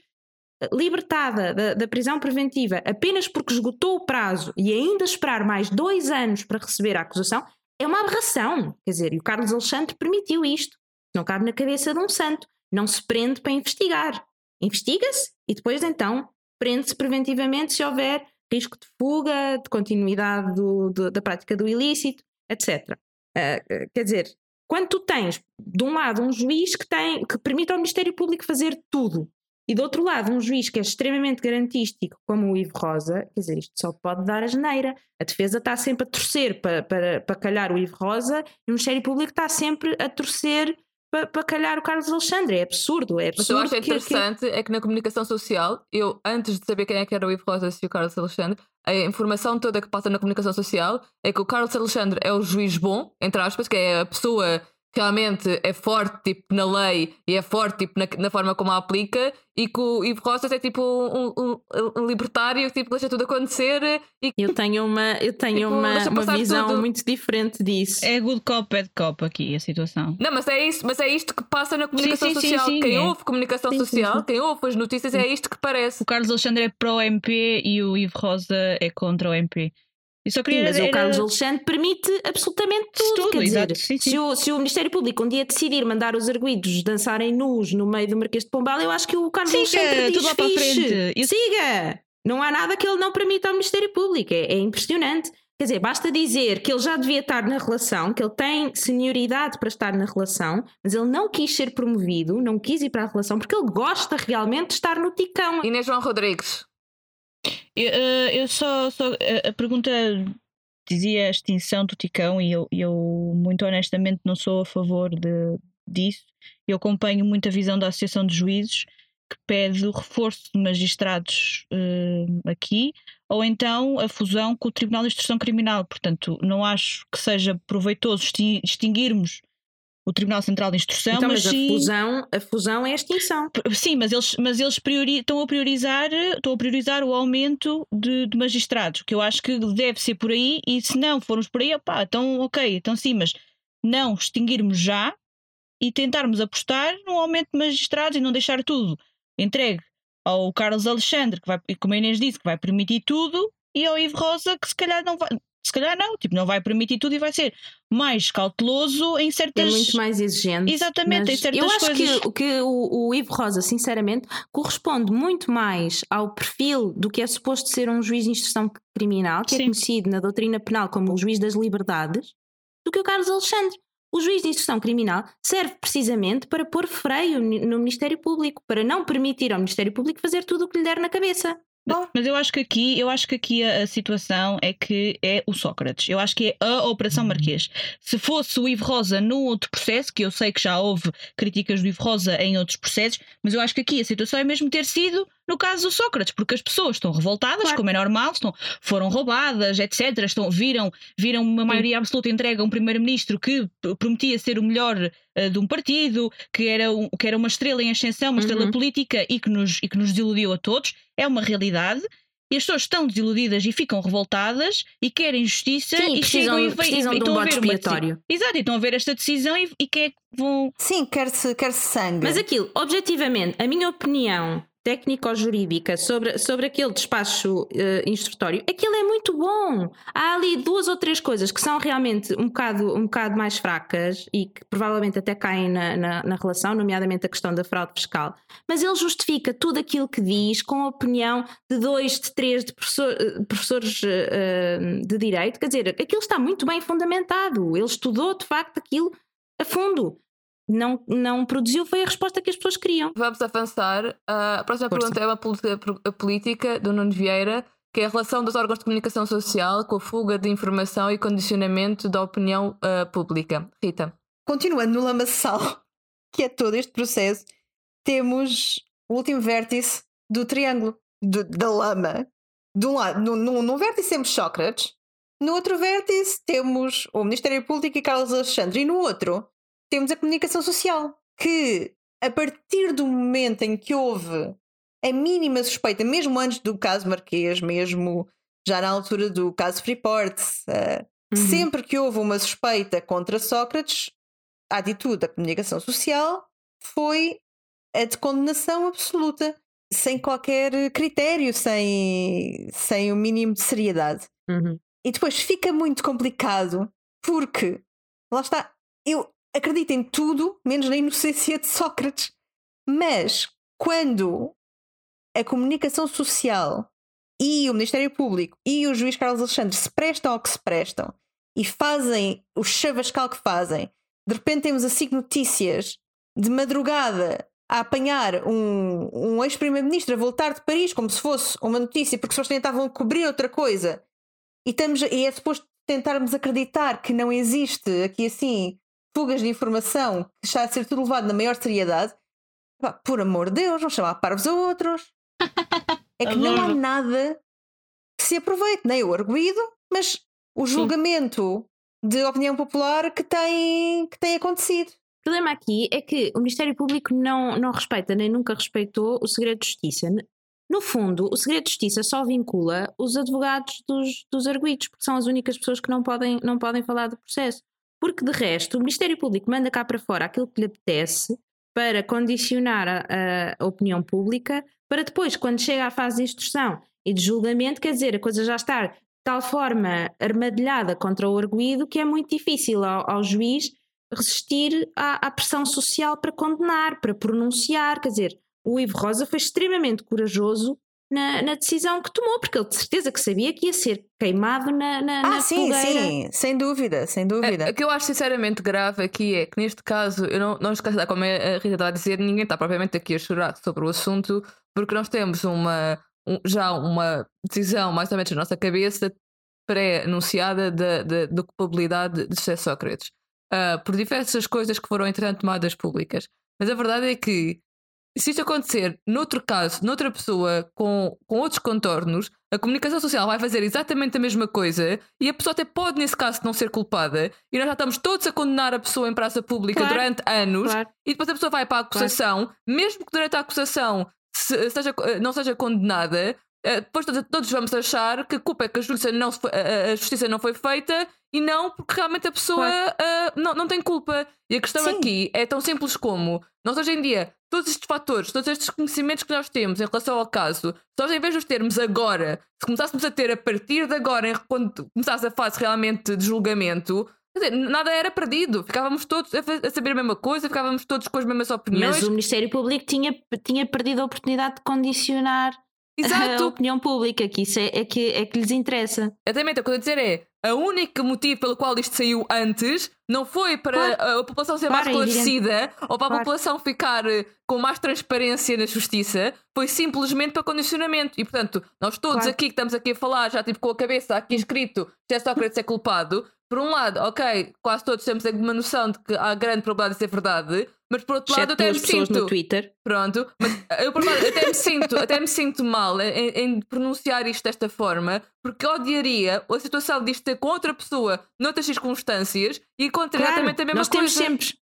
D: libertada da, da, prisão preventiva apenas porque esgotou o prazo e ainda esperar mais dois anos para receber a acusação é uma aberração. Quer dizer, e o Carlos Alexandre permitiu isto. Não cabe na cabeça de um santo. Não se prende para investigar. Investiga-se e depois então prende-se preventivamente se houver risco de fuga, de continuidade do, do, da prática do ilícito, etc. Uh, quer dizer, quando tu tens, de um lado, um juiz que, tem, que permite ao Ministério Público fazer tudo e do outro lado, um juiz que é extremamente garantístico, como o Ivo Rosa, quer dizer, isto só pode dar a geneira. A defesa está sempre a torcer para, para, para calhar o Ivo Rosa e o Ministério Público está sempre a torcer para, para calhar o Carlos Alexandre. É absurdo, é absurdo. Mas eu
B: acho interessante que... é que na comunicação social, eu, antes de saber quem é que era o Ivo Rosa e o Carlos Alexandre, a informação toda que passa na comunicação social é que o Carlos Alexandre é o juiz bom, entre aspas, que é a pessoa realmente é forte tipo, na lei e é forte tipo, na, na forma como a aplica e que o Ivo Rosas é tipo um, um, um libertário que tipo, deixa tudo acontecer e
D: eu tenho uma, eu tenho tipo, uma, uma visão tudo. muito diferente disso.
C: É good cop, bad cop aqui a situação.
B: Não, mas é, isso, mas é isto que passa na comunicação sim, sim, social. sim, quem é. ouve comunicação social, quem ouve as notícias é isto que parece.
C: O Carlos Alexandre é pró-MP e o Ivo Rosa é contra o MP
D: sim, mas era... o Carlos Alexandre permite absolutamente tudo. tudo quer dizer, sim, sim. Se, o, se o Ministério Público um dia decidir mandar os arguídos dançarem nus no meio do Marquês de Pombal, eu acho que o Carlos Siga, Alexandre diz tudo para frente. Eu... Siga! Não há nada que ele não permita ao Ministério Público. É, é impressionante. Quer dizer, basta dizer que ele já devia estar na relação, que ele tem senioridade para estar na relação, mas ele não quis ser promovido, não quis ir para a relação, porque ele gosta realmente de estar no ticão.
B: Inês João Rodrigues.
C: Eu, eh, eu só, só, eh, A pergunta dizia a extinção do Ticão e eu, eu, muito honestamente, não sou a favor de, disso. Eu acompanho muito a visão da Associação de Juízes que pede o reforço de magistrados uh, aqui, ou então a fusão com o Tribunal de Instrução Criminal. Portanto, não acho que seja proveitoso extinguirmos o Tribunal Central de Instrução.
D: Então,
C: mas,
D: mas sim, a, fusão, a fusão é a extinção.
C: Sim, mas eles, mas eles priori, estão, a priorizar, estão a priorizar o aumento de, de, magistrados, que eu acho que deve ser por aí, e se não formos por aí, opá, então ok, então sim, mas não extinguirmos já, e tentarmos apostar num aumento de magistrados e não deixar tudo entregue ao Carlos Alexandre, que vai, como a Inês disse, que vai permitir tudo, e ao Ivo Rosa, que se calhar não vai. Se calhar não, tipo, não vai permitir tudo e vai ser mais cauteloso em
D: É
C: certas.
D: muito mais exigente.
C: Exatamente, em certas
D: eu acho
C: coisas.
D: que, que o, o Ivo Rosa, sinceramente, corresponde muito mais ao perfil do que é suposto ser um juiz de instrução criminal, que é
C: Sim.
D: conhecido na doutrina penal como o juiz das liberdades, do que o Carlos Alexandre. O juiz de instrução criminal serve precisamente para pôr freio no Ministério Público, para não permitir ao Ministério Público fazer tudo o que lhe der na cabeça.
C: Mas eu acho que aqui, eu acho que aqui a, a situação é que é o Sócrates. Eu acho que é a Operação Marquês. Se fosse o Ivo Rosa num outro processo, que eu sei que já houve críticas do Ivo Rosa em outros processos, mas eu acho que aqui a situação é mesmo ter sido no caso do Sócrates, porque as pessoas estão revoltadas,
D: Claro.
C: como é normal, estão, foram roubadas, etc. Estão, viram, viram uma maioria absoluta entregue a um primeiro-ministro que prometia ser o melhor eh, de um partido, que era, um- que era uma estrela em ascensão, uma estrela
D: Uhum.
C: política e que, nos, e que nos desiludiu a todos. É uma realidade. E as pessoas estão desiludidas e ficam revoltadas e querem justiça
D: Sim,
C: e
D: precisam-
C: chegam e,
D: precisam
C: e
D: de um
C: estão a
D: bode
C: ver uma deci-
D: expiatório.
C: Exato, e estão a ver esta decisão e, e é que vão.
F: Sim, quer-se quer sangue.
D: Mas aquilo, objetivamente, a minha opinião técnico-jurídica sobre, sobre aquele despacho eh, instrutório, aquilo é muito bom. Há ali duas ou três coisas que são realmente um bocado, um bocado mais fracas e que provavelmente até caem na, na, na relação, nomeadamente a questão da fraude fiscal. Mas ele justifica tudo aquilo que diz com a opinião de dois, de três de professor- eh, professores eh, de direito. Quer dizer, aquilo está muito bem fundamentado. Ele estudou de facto aquilo a fundo não, não produziu foi a resposta que as pessoas queriam.
B: Vamos avançar. Ah, a próxima
D: Força.
B: pergunta é uma política do Nuno Vieira, que é a relação dos órgãos de comunicação social com a fuga de informação e condicionamento da opinião ah, pública. Rita.
F: Continuando no lamaçal, que é todo este processo, temos o último vértice do triângulo, do- da lama. De um lado, num, num, num vértice temos Sócrates, no outro vértice temos o Ministério Público e Carlos Alexandre, e no outro temos a comunicação social, que a partir do momento em que houve a mínima suspeita, mesmo antes do caso Marquês, mesmo já na altura do caso Freeport, eh,
D: Uhum.
F: sempre que houve uma suspeita contra Sócrates, a atitude da comunicação social foi a de condenação absoluta, sem qualquer critério, sem, sem o mínimo de seriedade.
D: Uhum.
F: E depois fica muito complicado porque, lá está, eu acredito em tudo, menos na inocência de Sócrates. Mas quando a comunicação social e o Ministério Público e o juiz Carlos Alexandre se prestam ao que se prestam e fazem o chavascal que fazem, de repente temos assim notícias de madrugada a apanhar um, um ex-primeiro-ministro a voltar de Paris como se fosse uma notícia, porque pessoas tentavam cobrir outra coisa e, estamos, e é suposto tentarmos acreditar que não existe aqui assim fugas de informação, que está a ser tudo levado na maior seriedade. Pá, por amor de Deus, não chamar parvos a outros. É que não há nada que se aproveite, nem o arguído, mas o julgamento de opinião popular que tem, que tem acontecido.
D: O problema aqui é que o Ministério Público não, não respeita nem nunca respeitou o segredo de justiça. No fundo, o segredo de justiça só vincula os advogados dos, dos arguidos, porque são as únicas pessoas que não podem, não podem falar do processo. Porque, de resto, o Ministério Público manda cá para fora aquilo que lhe apetece para condicionar a, a opinião pública, para depois, quando chega à fase de instrução e de julgamento, quer dizer, a coisa já está de tal forma armadilhada contra o arguído que é muito difícil ao, ao juiz resistir à, à pressão social para condenar, para pronunciar. Quer dizer, o Ivo Rosa foi extremamente corajoso na, na decisão que tomou, porque ele de certeza que sabia que ia ser queimado na, na,
F: Ah,
D: na
F: sim,
D: fogueira.
F: sim, sem dúvida, sem dúvida.
B: É, O que eu acho sinceramente grave aqui é que neste caso, eu não, não esqueço, como a Rita estava a dizer, ninguém está propriamente aqui a chorar sobre o assunto, porque nós temos uma, um- já uma decisão mais ou menos na nossa cabeça pré-anunciada da da- da culpabilidade de José Sócrates, ah, por diversas coisas que foram entretanto tomadas públicas. Mas a verdade é que se isto acontecer noutro caso, noutra pessoa, com, com outros contornos, a comunicação social vai fazer exatamente a mesma coisa e a pessoa até pode, nesse caso, não ser culpada. E nós já estamos todos a condenar a pessoa em praça pública
D: Claro,
B: durante anos
D: Claro.
B: e depois a pessoa vai para a acusação, mesmo que durante a acusação se- seja, não seja condenada. eh, Depois todos, todos vamos achar que a culpa é que a justiça não, a justiça não foi feita e não porque realmente a pessoa ah, não, não tem culpa. E a questão
F: Sim.
B: aqui é tão simples como nós hoje em dia, todos estes fatores, todos estes conhecimentos que nós temos em relação ao caso, se nós em vez de os termos agora, se começássemos a ter a partir de agora, quando começasse a fase realmente de julgamento, dizer, nada era perdido. Ficávamos todos a saber a mesma coisa, ficávamos todos com as mesmas opiniões.
D: Mas o Ministério Público tinha, tinha perdido a oportunidade de condicionar a
B: Exato.
D: opinião pública, que isso é, é que, é que lhes interessa.
B: Exatamente, o que eu estou a dizer é a único motivo pelo qual isto saiu antes não foi para
D: Claro.
B: a população ser
D: Claro,
B: mais
D: é
B: esclarecida ou para a
D: Claro.
B: população ficar eh, com mais transparência na justiça, foi simplesmente para condicionamento. E portanto, nós todos aqui que estamos aqui a falar, já tipo com a cabeça aqui escrito, se é Sócrates é culpado, por um lado, ok, quase todos temos uma noção de que há grande probabilidade de ser verdade, mas por outro lado,
D: Exceto
B: até
D: duas
B: me sinto.
D: no Twitter.
B: Pronto, mas eu por acaso, até me sinto, até me sinto mal em, em pronunciar isto desta forma, porque odiaria a situação disto ter com outra pessoa noutras circunstâncias e contra
D: Claro,
B: exatamente a mesma
D: nós
B: coisa.
D: temos sempre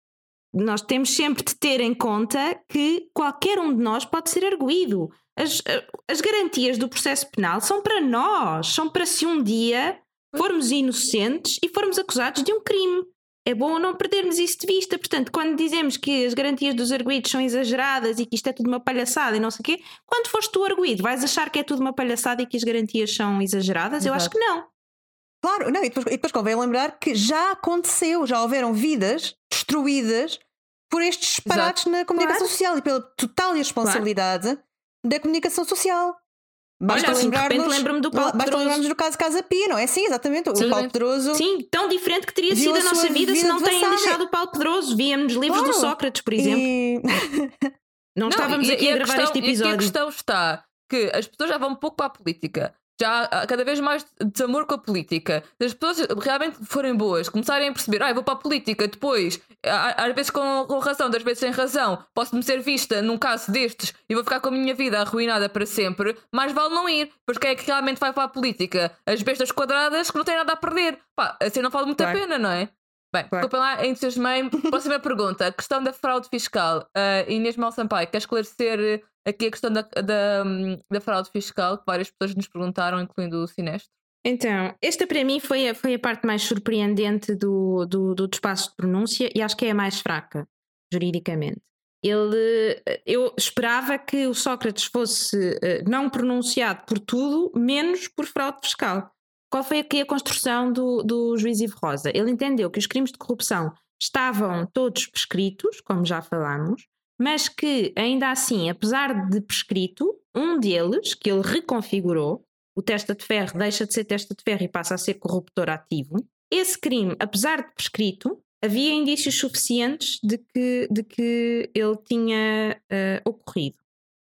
D: nós temos sempre de ter em conta que qualquer um de nós pode ser arguído. As, as garantias do processo penal são para nós, são para se um dia formos inocentes e formos acusados de um crime. É bom não perdermos isso de vista. Portanto, quando dizemos que as garantias dos arguídos são exageradas e que isto é tudo uma palhaçada e não sei o quê, quando foste tu arguído, vais achar que é tudo uma palhaçada e que as garantias são exageradas? Eu acho
B: Exato.
D: que não.
F: Claro, não, e depois, e depois convém lembrar que já aconteceu, já houveram vidas destruídas por estes disparates na comunicação
D: Claro.
F: social e pela total irresponsabilidade da comunicação social. Basta
D: Olha, assim, de repente
F: lembrarmos
D: lembro-me do Paulo
F: basta lembrarmos do caso Casa Pia, não é? Sim, exatamente. O
B: Sim.
F: Paulo Pedroso.
D: Sim, tão diferente que teria sido
F: a
D: a nossa
F: sua
D: vida, se
F: vida
D: não têm
F: devassada.
D: deixado o Paulo Pedroso. Víamos livros do
F: Claro.
D: Sócrates, por exemplo.
F: E...
D: Não, estávamos
B: e-
D: aqui
B: e
D: a gravar
B: questão,
D: este
B: e aqui
D: episódio.
B: a questão está que as pessoas já vão um pouco para a política. Já há cada vez mais desamor com a política. Se as pessoas realmente forem boas, começarem a perceber, ah, eu vou para a política, depois, a- às vezes com, com razão, das vezes sem razão, posso-me ser vista num caso destes e vou ficar com a minha vida arruinada para sempre, mais vale não ir. Pois quem é que realmente vai para a política? As bestas quadradas que não têm nada a perder. Pá, assim não vale muito a
D: Claro.
B: pena, não é? Bem,
D: Claro.
B: desculpem lá, entusiasmei. Próxima pergunta. A questão da fraude fiscal. Uh, Inês Mal Sampaio, quer esclarecer eh, aqui a questão da, da, da fraude fiscal que várias pessoas nos perguntaram, incluindo o Sinestro?
D: Então, esta para mim foi a, foi a parte mais surpreendente do, do, do espaço de pronúncia e acho que é a mais fraca, juridicamente. Ele, eu esperava que o Sócrates fosse eh, não pronunciado por tudo, menos por fraude fiscal. Qual foi aqui a construção do, do juiz Ivo Rosa? Ele entendeu que os crimes de corrupção estavam todos prescritos, como já falámos, mas que ainda assim, apesar de prescrito, um deles, que ele reconfigurou, o testa de ferro deixa de ser testa de ferro e passa a ser corruptor ativo. Esse crime, apesar de prescrito, havia indícios suficientes de que, de que ele tinha eh, ocorrido.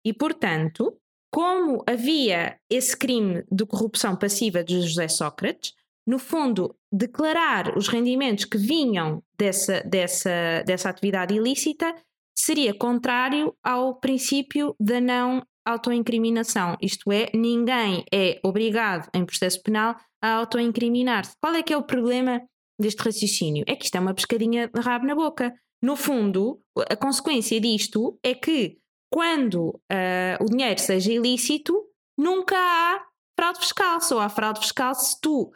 D: E, portanto, como havia esse crime de corrupção passiva de José Sócrates, no fundo, declarar os rendimentos que vinham dessa, dessa, dessa atividade ilícita seria contrário ao princípio da não autoincriminação. Isto é, ninguém é obrigado em processo penal a autoincriminar-se. Qual é que é o problema deste raciocínio? É que isto é uma pescadinha de rabo na boca. No fundo, a consequência disto é que quando ah, o dinheiro seja ilícito, nunca há fraude fiscal. Só há fraude fiscal se tu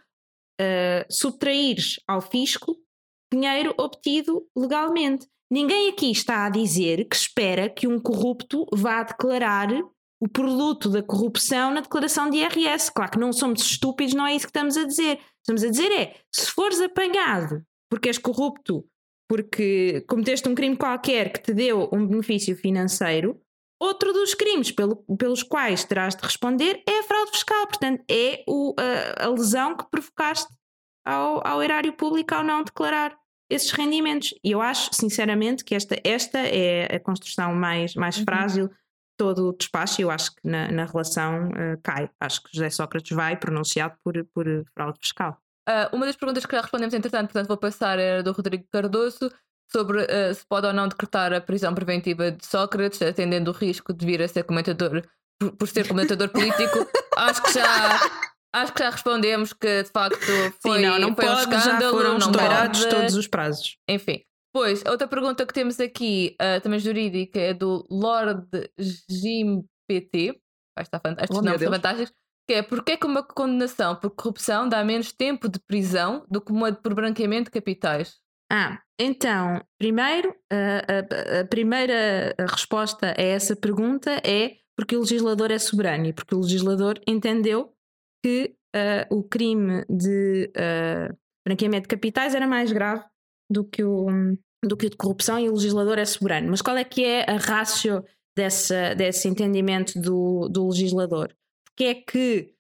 D: subtraíres ao fisco dinheiro obtido legalmente. Ninguém aqui está a dizer que espera que um corrupto vá declarar o produto da corrupção na declaração de IRS. Claro que não somos estúpidos, não é isso que estamos a dizer. Estamos a dizer é, se fores apanhado porque és corrupto, porque cometeste um crime qualquer que te deu um benefício financeiro, outro dos crimes pelo- pelos quais terás de responder é a fraude fiscal. Portanto, é o- a, a lesão que provocaste ao, ao erário público ao não declarar esses rendimentos. E eu acho, sinceramente, que esta, esta é a construção mais, mais
B: Uhum.
D: frágil de todo o despacho. e Eu acho que na, na relação eh, cai. Acho que José Sócrates vai pronunciado por, por fraude fiscal.
B: Ah, uma das perguntas que já respondemos, entretanto, portanto, vou passar era do Rodrigo Cardoso sobre ah, se pode ou não decretar a prisão preventiva de Sócrates, atendendo o risco de vir a ser comentador, por, por ser comentador político. acho que já. Acho que já respondemos que de facto foi,
D: Sim, não, não
B: foi um
D: pode, já
B: escândalo,
D: foram
B: não pode.
D: todos os prazos.
B: Enfim. Pois, outra pergunta que temos aqui, ah, também jurídica, é do Lord Jim PT. Vai estar fant- Estes
F: Oh,
B: nomes fantásticos. Que é porque é que uma condenação por corrupção dá menos tempo de prisão do que uma por branqueamento de capitais?
D: Ah, então, primeiro, a, a, a primeira resposta a essa pergunta é porque o legislador é soberano e porque o legislador entendeu que uh, o crime de uh, branqueamento de capitais era mais grave do que, o, do que o de corrupção e o legislador é soberano. Mas qual é que é a ratio dessa, desse entendimento do, do legislador? Porque é que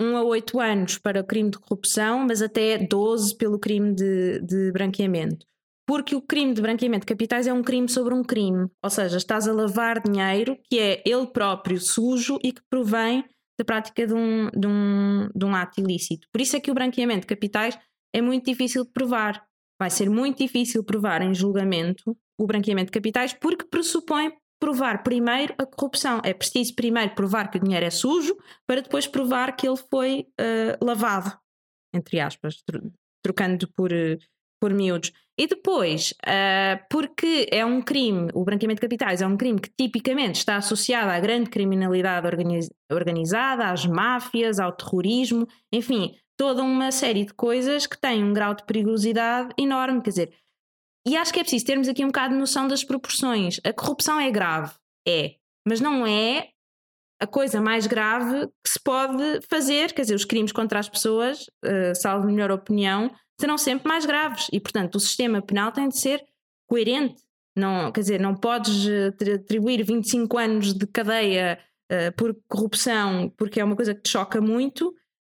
D: 1 a 8 anos para o crime de corrupção, mas até 12 pelo crime de, de branqueamento. Porque o crime de branqueamento de capitais é um crime sobre um crime. Ou seja, estás a lavar dinheiro que é ele próprio sujo e que provém da prática de um, de um, de um ato ilícito. Por isso é que o branqueamento de capitais é muito difícil de provar. Vai ser muito difícil provar em julgamento o branqueamento de capitais porque pressupõe provar primeiro a corrupção. É preciso primeiro provar que o dinheiro é sujo para depois provar que ele foi uh, lavado, entre aspas, trocando por, uh, por miúdos. E depois, uh, porque é um crime, o branqueamento de capitais é um crime que tipicamente está associado à grande criminalidade organiz organizada, às máfias, ao terrorismo, enfim, toda uma série de coisas que têm um grau de perigosidade enorme. Quer dizer, e acho que é preciso termos aqui um bocado de noção das proporções. A corrupção é grave, é, mas não é a coisa mais grave que se pode fazer. Quer dizer, os crimes contra as pessoas, uh, salvo melhor opinião, serão sempre mais graves e, portanto, o sistema penal tem de ser coerente. Não, quer dizer, não podes eh, atribuir 25 anos de cadeia uh, por corrupção porque é uma coisa que te choca muito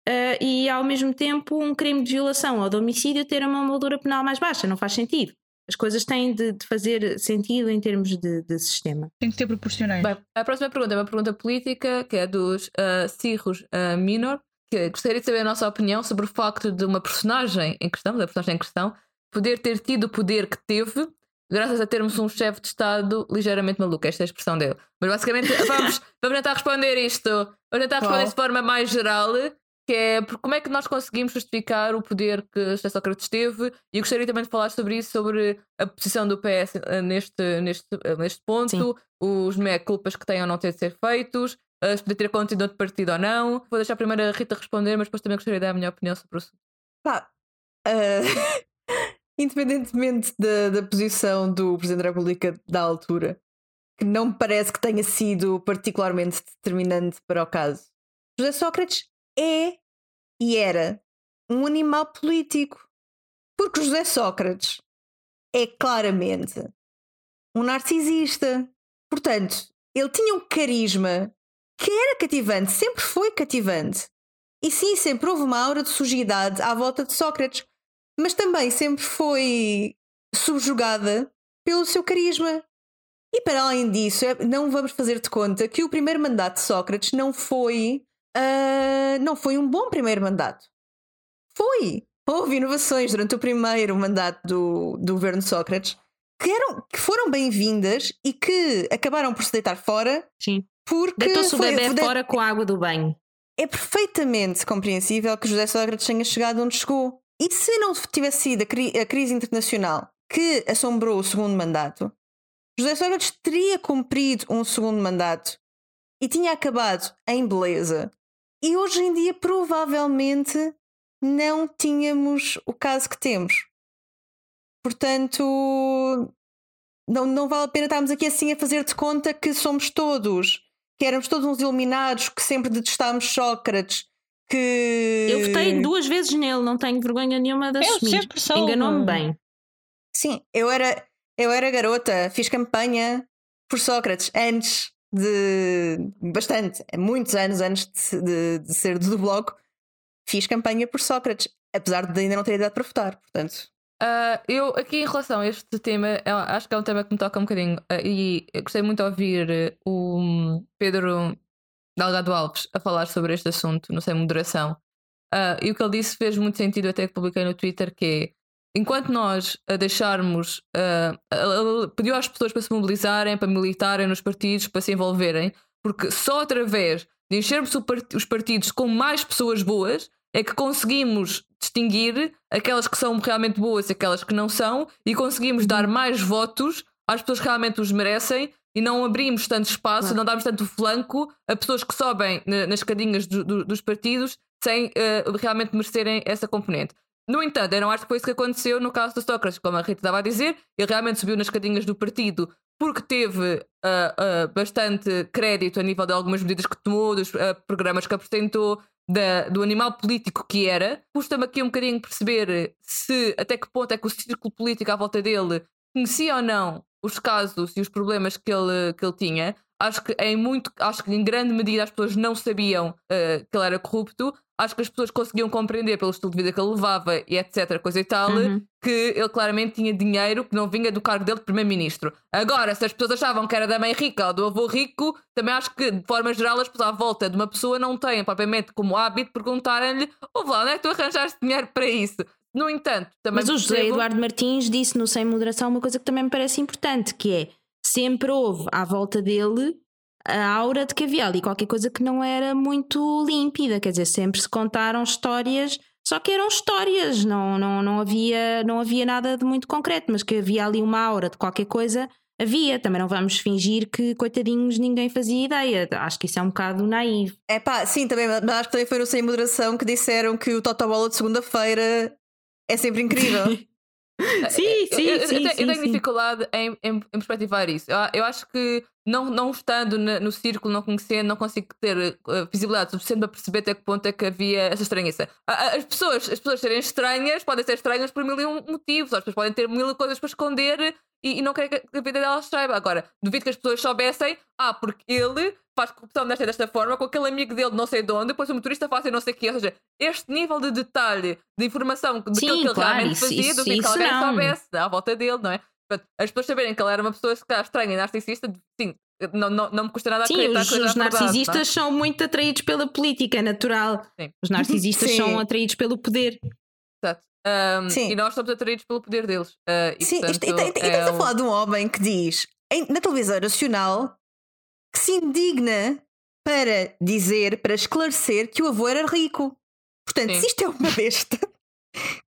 D: uh, e ao mesmo tempo um crime de violação ou de homicídio ter uma moldura penal mais baixa, não faz sentido. As coisas têm de, de fazer sentido em termos de, de, sistema.
C: Tem que ser proporcionais.
B: Bem, a próxima pergunta é uma pergunta política, que é dos uh, Cirrus uh, Minor, que gostaria de saber a nossa opinião sobre o facto de uma personagem em questão, da personagem em questão, poder ter tido o poder que teve graças a termos um chefe de Estado ligeiramente maluco. Esta é a expressão dele. Mas basicamente vamos, vamos tentar responder isto. Vamos tentar responder de forma mais geral que é como é que nós conseguimos justificar o poder que José Sócrates teve e eu gostaria também de falar sobre isso, sobre a posição do PS eh, neste, neste, eh, neste ponto, Sim. os meia-culpas que têm ou não ter de ser feitos, se poder ter conta de outro partido ou não. Vou deixar primeiro a Rita responder, mas depois também gostaria de dar a minha opinião sobre o assunto.
F: Pá, uh, independentemente da, da posição do Presidente da República da altura, que não me parece que tenha sido particularmente determinante para o caso, José Sócrates é e era um animal político. Porque José Sócrates é claramente um narcisista. Portanto, ele tinha um carisma que era cativante, sempre foi cativante. E sim, sempre houve uma aura de sujidade à volta de Sócrates, mas também sempre foi subjugada pelo seu carisma. E para além disso, é, não vamos fazer de conta que o primeiro mandato de Sócrates não foi uh, não foi um bom primeiro mandato. Foi. Houve inovações durante o primeiro mandato do, do governo Sócrates que, eram, que foram bem-vindas e que acabaram por se deitar fora.
D: Sim.
F: Porque
D: Deitou-se o bebê de... fora com a água do banho.
F: É perfeitamente compreensível que José Sócrates tenha chegado onde chegou. E se não tivesse sido a, cri a crise internacional que assombrou o segundo mandato, José Sócrates teria cumprido um segundo mandato e tinha acabado em beleza e hoje em dia, provavelmente, não tínhamos o caso que temos. Portanto, não, não vale a pena estarmos aqui assim a fazer de conta que somos todos, que éramos todos uns iluminados, que sempre detestámos Sócrates. Que...
D: Eu votei duas vezes nele, não tenho vergonha nenhuma de assumir. Enganou-me bem.
F: Sim, eu era, eu era garota, fiz campanha por Sócrates antes de bastante, muitos anos antes de, de, ser do blog, fiz campanha por Sócrates, apesar de ainda não ter idade para votar, portanto.
B: Uh, eu, aqui em relação a este tema, acho que é um tema que me toca um bocadinho uh, e gostei muito de ouvir o Pedro Delgado Alves a falar sobre este assunto, não sei, moderação. Uh, e o que ele disse fez muito sentido, até que publiquei no Twitter, que é enquanto nós a deixarmos, uh, pediu às pessoas para se mobilizarem, para militarem nos partidos, para se envolverem, porque só através de enchermos os partidos com mais pessoas boas é que conseguimos distinguir aquelas que são realmente boas e aquelas que não são e conseguimos dar mais votos às pessoas que realmente os merecem e não abrimos tanto espaço,
D: Claro.
B: não damos tanto flanco a pessoas que sobem na- nas escadinhas do- do- dos partidos sem eh, realmente merecerem essa componente. No entanto, eu não acho que foi isso que aconteceu no caso do Sócrates, como a Rita estava a dizer, ele realmente subiu nas escadinhas do partido porque teve ah, ah, bastante crédito a nível de algumas medidas que tomou, dos ah, programas que apresentou, da- do animal político que era. Custa-me aqui um bocadinho perceber se até que ponto é que o círculo político à volta dele conhecia ou não os casos e os problemas que ele, que ele tinha. Acho que em muito, acho que em grande medida as pessoas não sabiam que ele era corrupto. Acho que as pessoas conseguiam compreender pelo estilo de vida que ele levava e etc, coisa e tal,
D: Uhum.
B: que ele claramente tinha dinheiro que não vinha do cargo dele de primeiro-ministro. Agora, se as pessoas achavam que era da mãe rica ou do avô rico, também acho que, de forma geral, as pessoas à volta de uma pessoa não têm propriamente como hábito perguntarem-lhe: Ouve lá, onde é que tu arranjaste dinheiro para isso? No entanto, também
D: Mas o José
B: percebo-
D: Eduardo Martins disse no Sem Moderação uma coisa que também me parece importante, que é sempre houve à volta dele a aura de que havia ali qualquer coisa que não era muito límpida, quer dizer, sempre se contaram histórias, só que eram histórias, não, não, não, havia, não havia nada de muito concreto, mas que havia ali uma aura de qualquer coisa, havia. Também não vamos fingir que, coitadinhos, ninguém fazia ideia. Acho que isso é um bocado naivo.
F: É pá, sim, também, mas acho que também foi no Sem Moderação que disseram que o Totobola de segunda-feira é sempre incrível.
D: Sim,
B: Eu-
D: sim,
B: eu, eu
D: sim.
B: tenho, eu
D: sim,
B: tenho
D: sim.
B: dificuldade em, em, em perspectivar isso. Eu, eu acho que, não, não estando no círculo, não conhecendo, não consigo ter eh, visibilidade suficiente para perceber até que ponto é que havia essa estranheza. As pessoas, as pessoas serem estranhas podem ser estranhas por mil e um motivos. As pessoas podem ter mil coisas para esconder e, e não querem que a vida delas saiba. Agora, duvido que as pessoas soubessem, ah, porque ele faz corrupção desta desta forma, com aquele amigo dele de não sei de onde, depois o motorista faz não sei o quê. Ou seja, este nível de detalhe, de informação daquilo que ele
D: claro,
B: realmente
D: isso-
B: fazia,
D: isso-
B: duvido que
D: isso
B: alguém
D: não.
B: soubesse à volta dele, não é? Portanto, as pessoas saberem que ele era uma pessoa se calhar, estranha e narcisista, sim, não, não, não me custa nada
D: Sim,
B: acreditar
D: os, os
B: verdade,
D: narcisistas
B: é?
D: são muito atraídos pela política, é natural.
B: Sim.
D: Os narcisistas
F: Sim.
D: são atraídos pelo poder.
B: Exato. Um,
F: Sim.
B: e nós somos atraídos pelo poder deles. Uh, e,
F: Sim,
B: portanto,
F: isto- e, e, e
B: é
F: estamos a
B: um-
F: falar de um homem que diz em- na televisão nacional que se indigna para dizer, para esclarecer que o avô era rico. Portanto,
B: Sim.
F: se isto é uma besta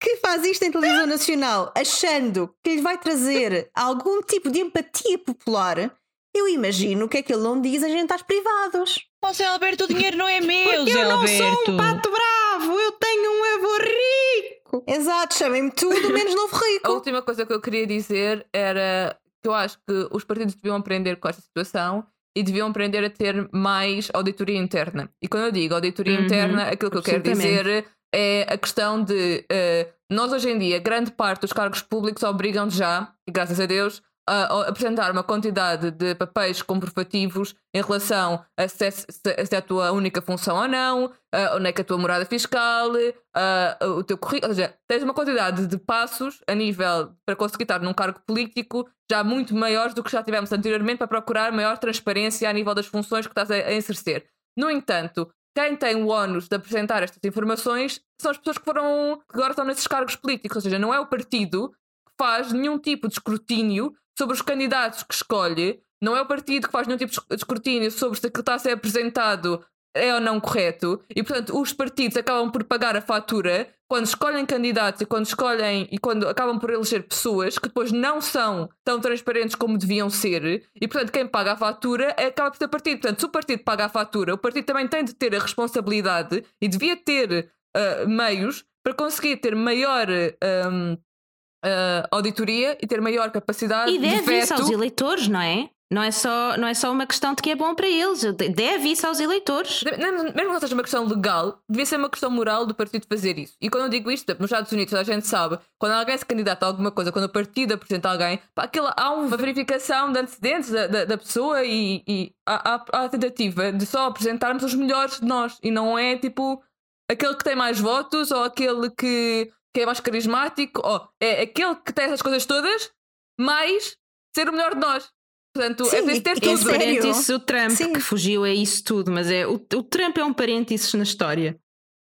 F: que faz isto em televisão nacional achando que lhe vai trazer algum tipo de empatia popular, eu imagino o que é que ele não diz em jantares privados.
C: Ó Zé Alberto, o dinheiro não é meu,
D: Porque
C: Zé
D: eu não
C: Alberto.
D: sou um pato bravo, eu tenho um avô rico.
F: Exato, chamem-me tudo menos novo
B: A
F: rico.
B: última coisa que eu queria dizer era que eu acho que os partidos deviam aprender com esta situação e deviam aprender a ter mais auditoria interna. E quando eu digo auditoria
D: Uhum,
B: interna, aquilo que eu quero dizer é a questão de eh, nós hoje em dia, grande parte dos cargos públicos obrigam já, e graças a Deus, a, a apresentar uma quantidade de papéis comprovativos em relação a se, é- se, se é a tua única função ou não, a, onde é que é a tua morada fiscal, a- o teu currículo, ou seja, tens uma quantidade de passos a nível para conseguir estar num cargo político já muito maiores do que já tivemos anteriormente para procurar maior transparência a nível das funções que estás a, a exercer. No entanto, quem tem o ónus de apresentar estas informações são as pessoas que foram que agora estão nesses cargos políticos, ou seja, não é o partido que faz nenhum tipo de escrutínio sobre os candidatos que escolhe, não é o partido que faz nenhum tipo de escrutínio sobre se aquilo está a ser apresentado é ou não correto, e portanto os partidos acabam por pagar a fatura quando escolhem candidatos e quando escolhem e quando acabam por eleger pessoas que depois não são tão transparentes como deviam ser, e portanto quem paga a fatura é, acaba por ser o partido. Portanto, se o partido paga a fatura, o partido também tem de ter a responsabilidade e devia ter ah, meios para conseguir ter maior ah, ah, auditoria e ter maior capacidade
D: E
B: de
D: deve isso
B: veto.
D: aos eleitores, não é? Não é, só, não é só uma questão de que é bom para eles, deve isso aos eleitores.
B: Mesmo que não seja uma questão legal, devia ser uma questão moral do partido fazer isso. E quando eu digo isto, nos Estados Unidos, a gente sabe, quando alguém se candidata a alguma coisa, quando o partido apresenta alguém, pá, aquilo, há uma verificação de antecedentes da, da, da pessoa e, e há, há- a tentativa de só apresentarmos os melhores de nós. E não é tipo aquele que tem mais votos ou aquele que, que é mais carismático, ou é aquele que tem essas coisas todas, mais ser o melhor de nós. Portanto, é
F: Sim,
B: preciso ter tudo.
F: é sério?
D: parênteses o Trump
F: Sim.
D: que fugiu a isso tudo, mas é o, o Trump é um parênteses na história.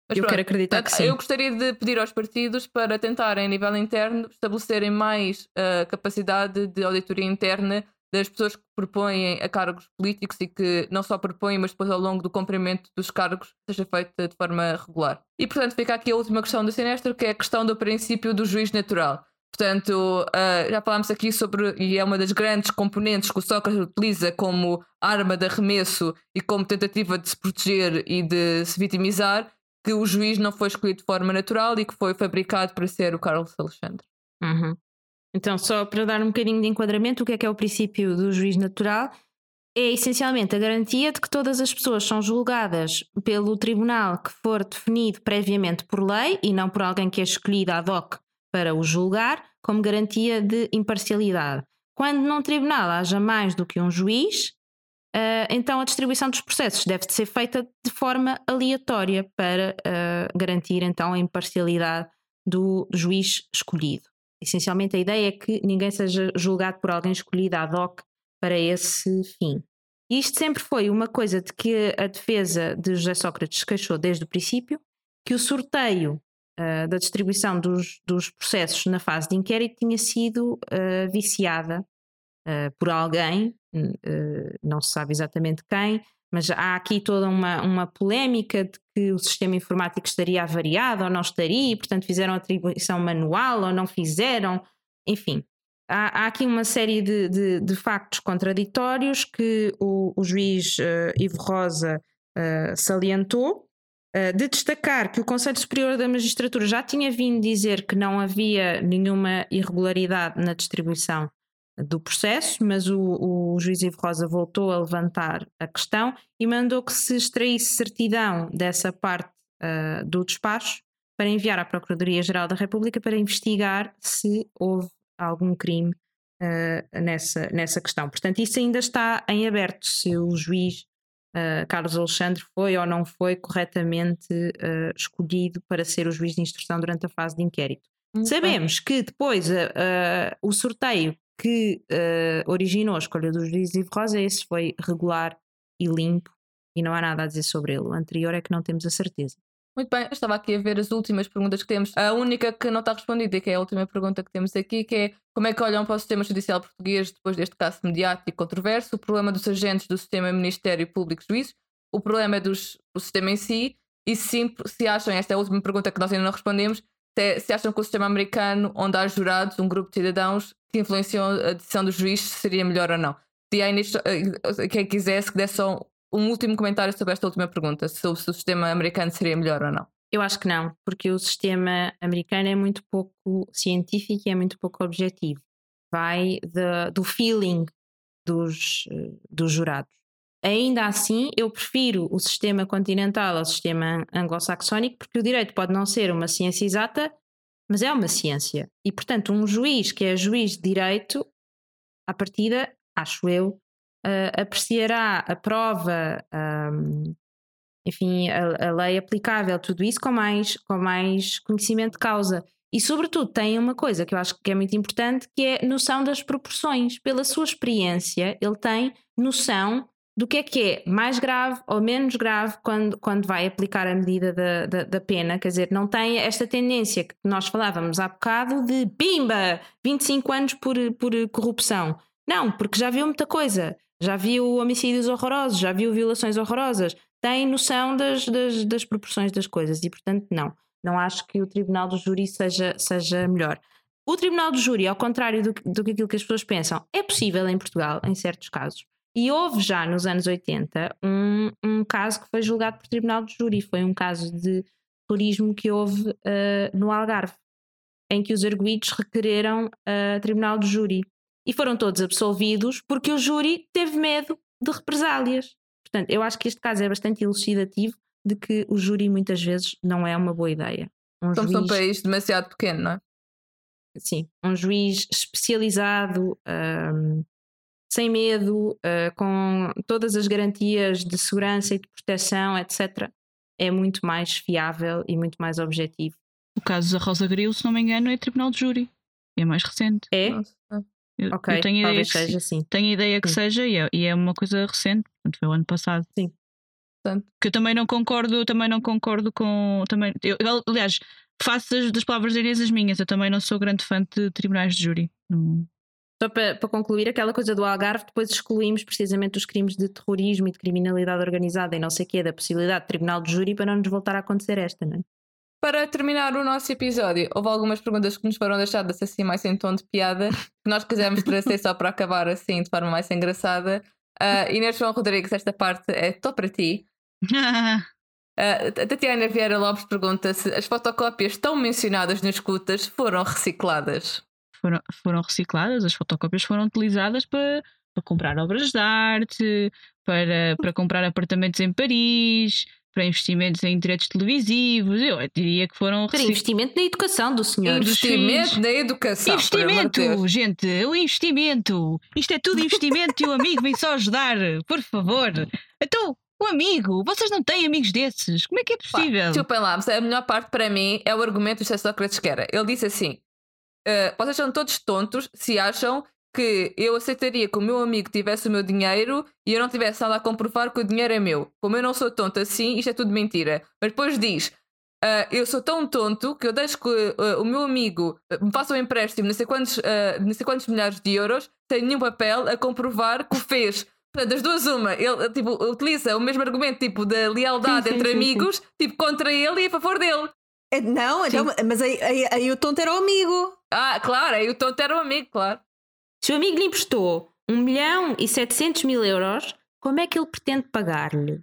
B: Mas
D: eu
B: pronto,
D: quero acreditar que sim.
B: Eu gostaria de pedir aos partidos para tentarem, a nível interno, estabelecerem mais a capacidade de auditoria interna das pessoas que propõem a cargos políticos e que não só propõem, mas depois ao longo do cumprimento dos cargos seja feita de forma regular. E portanto fica aqui a última questão do semestre, que é a questão do princípio do juiz natural. Portanto, uh, já falámos aqui sobre, e é uma das grandes componentes que o Sócrates utiliza como arma de arremesso e como tentativa de se proteger e de se vitimizar, que o juiz não foi escolhido de forma natural e que foi fabricado para ser o Carlos Alexandre.
D: Uhum. Então, só para dar um bocadinho de enquadramento, o que é que é o princípio do juiz natural? É essencialmente a garantia de que todas as pessoas são julgadas pelo tribunal que for definido previamente por lei e não por alguém que é escolhido ad hoc para o julgar, como garantia de imparcialidade. Quando num tribunal haja mais do que um juiz, uh, então a distribuição dos processos deve ser feita de forma aleatória para uh, garantir então a imparcialidade do juiz escolhido. Essencialmente a ideia é que ninguém seja julgado por alguém escolhido ad hoc para esse fim. Isto sempre foi uma coisa de que a defesa de José Sócrates queixou desde o princípio, que o sorteio uh, da distribuição dos, dos, processos na fase de inquérito tinha sido uh, viciada uh, por alguém, não se sabe exatamente quem, mas há aqui toda uma, uma polémica de que o sistema informático estaria avariado ou não estaria, e, portanto fizeram atribuição manual ou não fizeram, enfim. Há, há aqui uma série de, de, de, factos contraditórios que o, o juiz Ivo Rosa salientou eh, de destacar que o Conselho Superior da Magistratura já tinha vindo dizer que não havia nenhuma irregularidade na distribuição do processo, mas o, o juiz Ivo Rosa voltou a levantar a questão e mandou que se extraísse certidão dessa parte uh, do despacho para enviar à Procuradoria-Geral da República para investigar se houve algum crime uh, nessa, nessa questão. Portanto, isso ainda está em aberto se o juiz uh, Carlos Alexandre foi ou não foi corretamente uh, escolhido para ser o juiz de instrução durante a fase de inquérito. Muito Sabemos bem. que depois uh, o sorteio que originou a escolha do juiz Ivo Rosa, esse foi regular e limpo e não há nada a dizer sobre ele. O anterior é que não temos a certeza.
B: Muito bem, estava aqui a ver as últimas perguntas que temos. A única que não está respondida, que é a última pergunta que temos aqui, que é como é que olham para o sistema judicial português depois deste caso mediático e controverso? O problema dos agentes do sistema Ministério Público Juízo, o problema é dos, do sistema em si, e sim, se acham, esta é a última pergunta que nós ainda não respondemos, se, se acham que o sistema americano, onde há jurados, um grupo de cidadãos que influenciam a decisão do juiz, seria melhor ou não. Se aí nisto, eh, quem quisesse que desse só um último comentário sobre esta última pergunta, se o sistema americano seria melhor ou não.
D: Eu acho que não, porque o sistema americano é muito pouco científico e é muito pouco objetivo. Vai de, do feeling dos, dos jurados. Ainda assim, eu prefiro o sistema continental ao sistema anglo-saxónico, porque o direito pode não ser uma ciência exata, mas é uma ciência. E, portanto, um juiz que é juiz de direito, à partida, acho eu, uh, apreciará a prova, um, enfim, a, a, lei aplicável, tudo isso com mais, com mais conhecimento de causa. E, sobretudo, tem uma coisa que eu acho que é muito importante, que é noção das proporções. Pela sua experiência, ele tem noção do que é que é mais grave ou menos grave quando, quando vai aplicar a medida da, da, da, pena. Quer dizer, não tem esta tendência que nós falávamos há bocado de pimba, 25 anos por, por corrupção. Não, porque já viu muita coisa já viu homicídios horrorosos, já viu violações horrorosas, tem noção das, das, das, proporções das coisas e, portanto, não. Não acho que o tribunal do júri seja, seja melhor. O tribunal do júri, ao contrário do, do que aquilo que as pessoas pensam, é possível em Portugal, em certos casos. E houve já nos anos 80 um, um caso que foi julgado por tribunal do júri. Foi um caso de turismo que houve uh, no Algarve, em que os arguídos requereram uh, tribunal do júri e foram todos absolvidos porque o júri teve medo de represálias. Portanto, eu acho que este caso é bastante elucidativo de que o júri muitas vezes não é uma boa ideia.
B: Um Somos juiz... um país demasiado pequeno, não é?
D: Sim, um juiz especializado, um, sem medo, uh, com todas as garantias de segurança e de proteção, etc., é muito mais fiável e muito mais objetivo.
C: O caso da Rosa Grilo, se não me engano, é tribunal de júri. É mais recente.
D: É? Nossa. Eu, ok, eu tenho talvez ideia que, seja assim.
C: Tenho ideia que Sim. seja e é, e é, uma coisa recente, portanto foi o ano passado.
D: Sim.
C: Portanto, que eu também não concordo, também não concordo com. Também, eu, aliás, faço das, das palavras Inês as minhas, eu também não sou grande fã de tribunais de júri. Não.
D: Só para, para, concluir, aquela coisa do Algarve, depois excluímos precisamente os crimes de terrorismo e de criminalidade organizada e não sei o quê, da possibilidade de tribunal de júri para não nos voltar a acontecer esta, não é?
B: Para terminar o nosso episódio, houve algumas perguntas que nos foram deixadas assim mais em tom de piada, que nós quisemos trazer só para acabar assim de forma mais engraçada. Uh, Inês João Rodrigues, esta parte é só para ti. Uh, Tatiana Vieira Lopes pergunta se as fotocópias tão mencionadas nas escutas foram recicladas.
C: Foram, foram recicladas, as fotocópias foram utilizadas para, para comprar obras de arte, para, para comprar apartamentos em Paris, para investimentos em direitos televisivos. Eu diria que foram
D: Para investimento na educação do senhor.
B: Investimento na educação.
C: Investimento, gente, o investimento. Isto é tudo investimento e o amigo vem só ajudar, por favor. Então, o amigo, vocês não têm amigos desses. Como é que é possível?
B: Desculpem lá, mas a melhor parte para mim é o argumento do Sócrates que era. Ele disse assim: uh, vocês são todos tontos se acham que eu aceitaria que o meu amigo tivesse o meu dinheiro e eu não tivesse nada a comprovar que o dinheiro é meu. Como eu não sou tonto assim, isto é tudo mentira. Mas depois diz: uh, eu sou tão tonto que eu deixo que uh, o meu amigo me faça um empréstimo de não sei quantos, não sei quantos milhares de euros sem nenhum papel a comprovar que o fez. Das duas, uma, ele tipo, utiliza o mesmo argumento tipo da lealdade sim, sim, entre sim, amigos, tipo contra ele e a favor dele.
F: É, não, então, mas aí, aí, aí, o tonto era o amigo.
B: Ah, claro, aí o tonto era o amigo, claro.
D: Se o amigo lhe emprestou 1 milhão e 700 mil euros, como é que ele pretende pagar-lhe?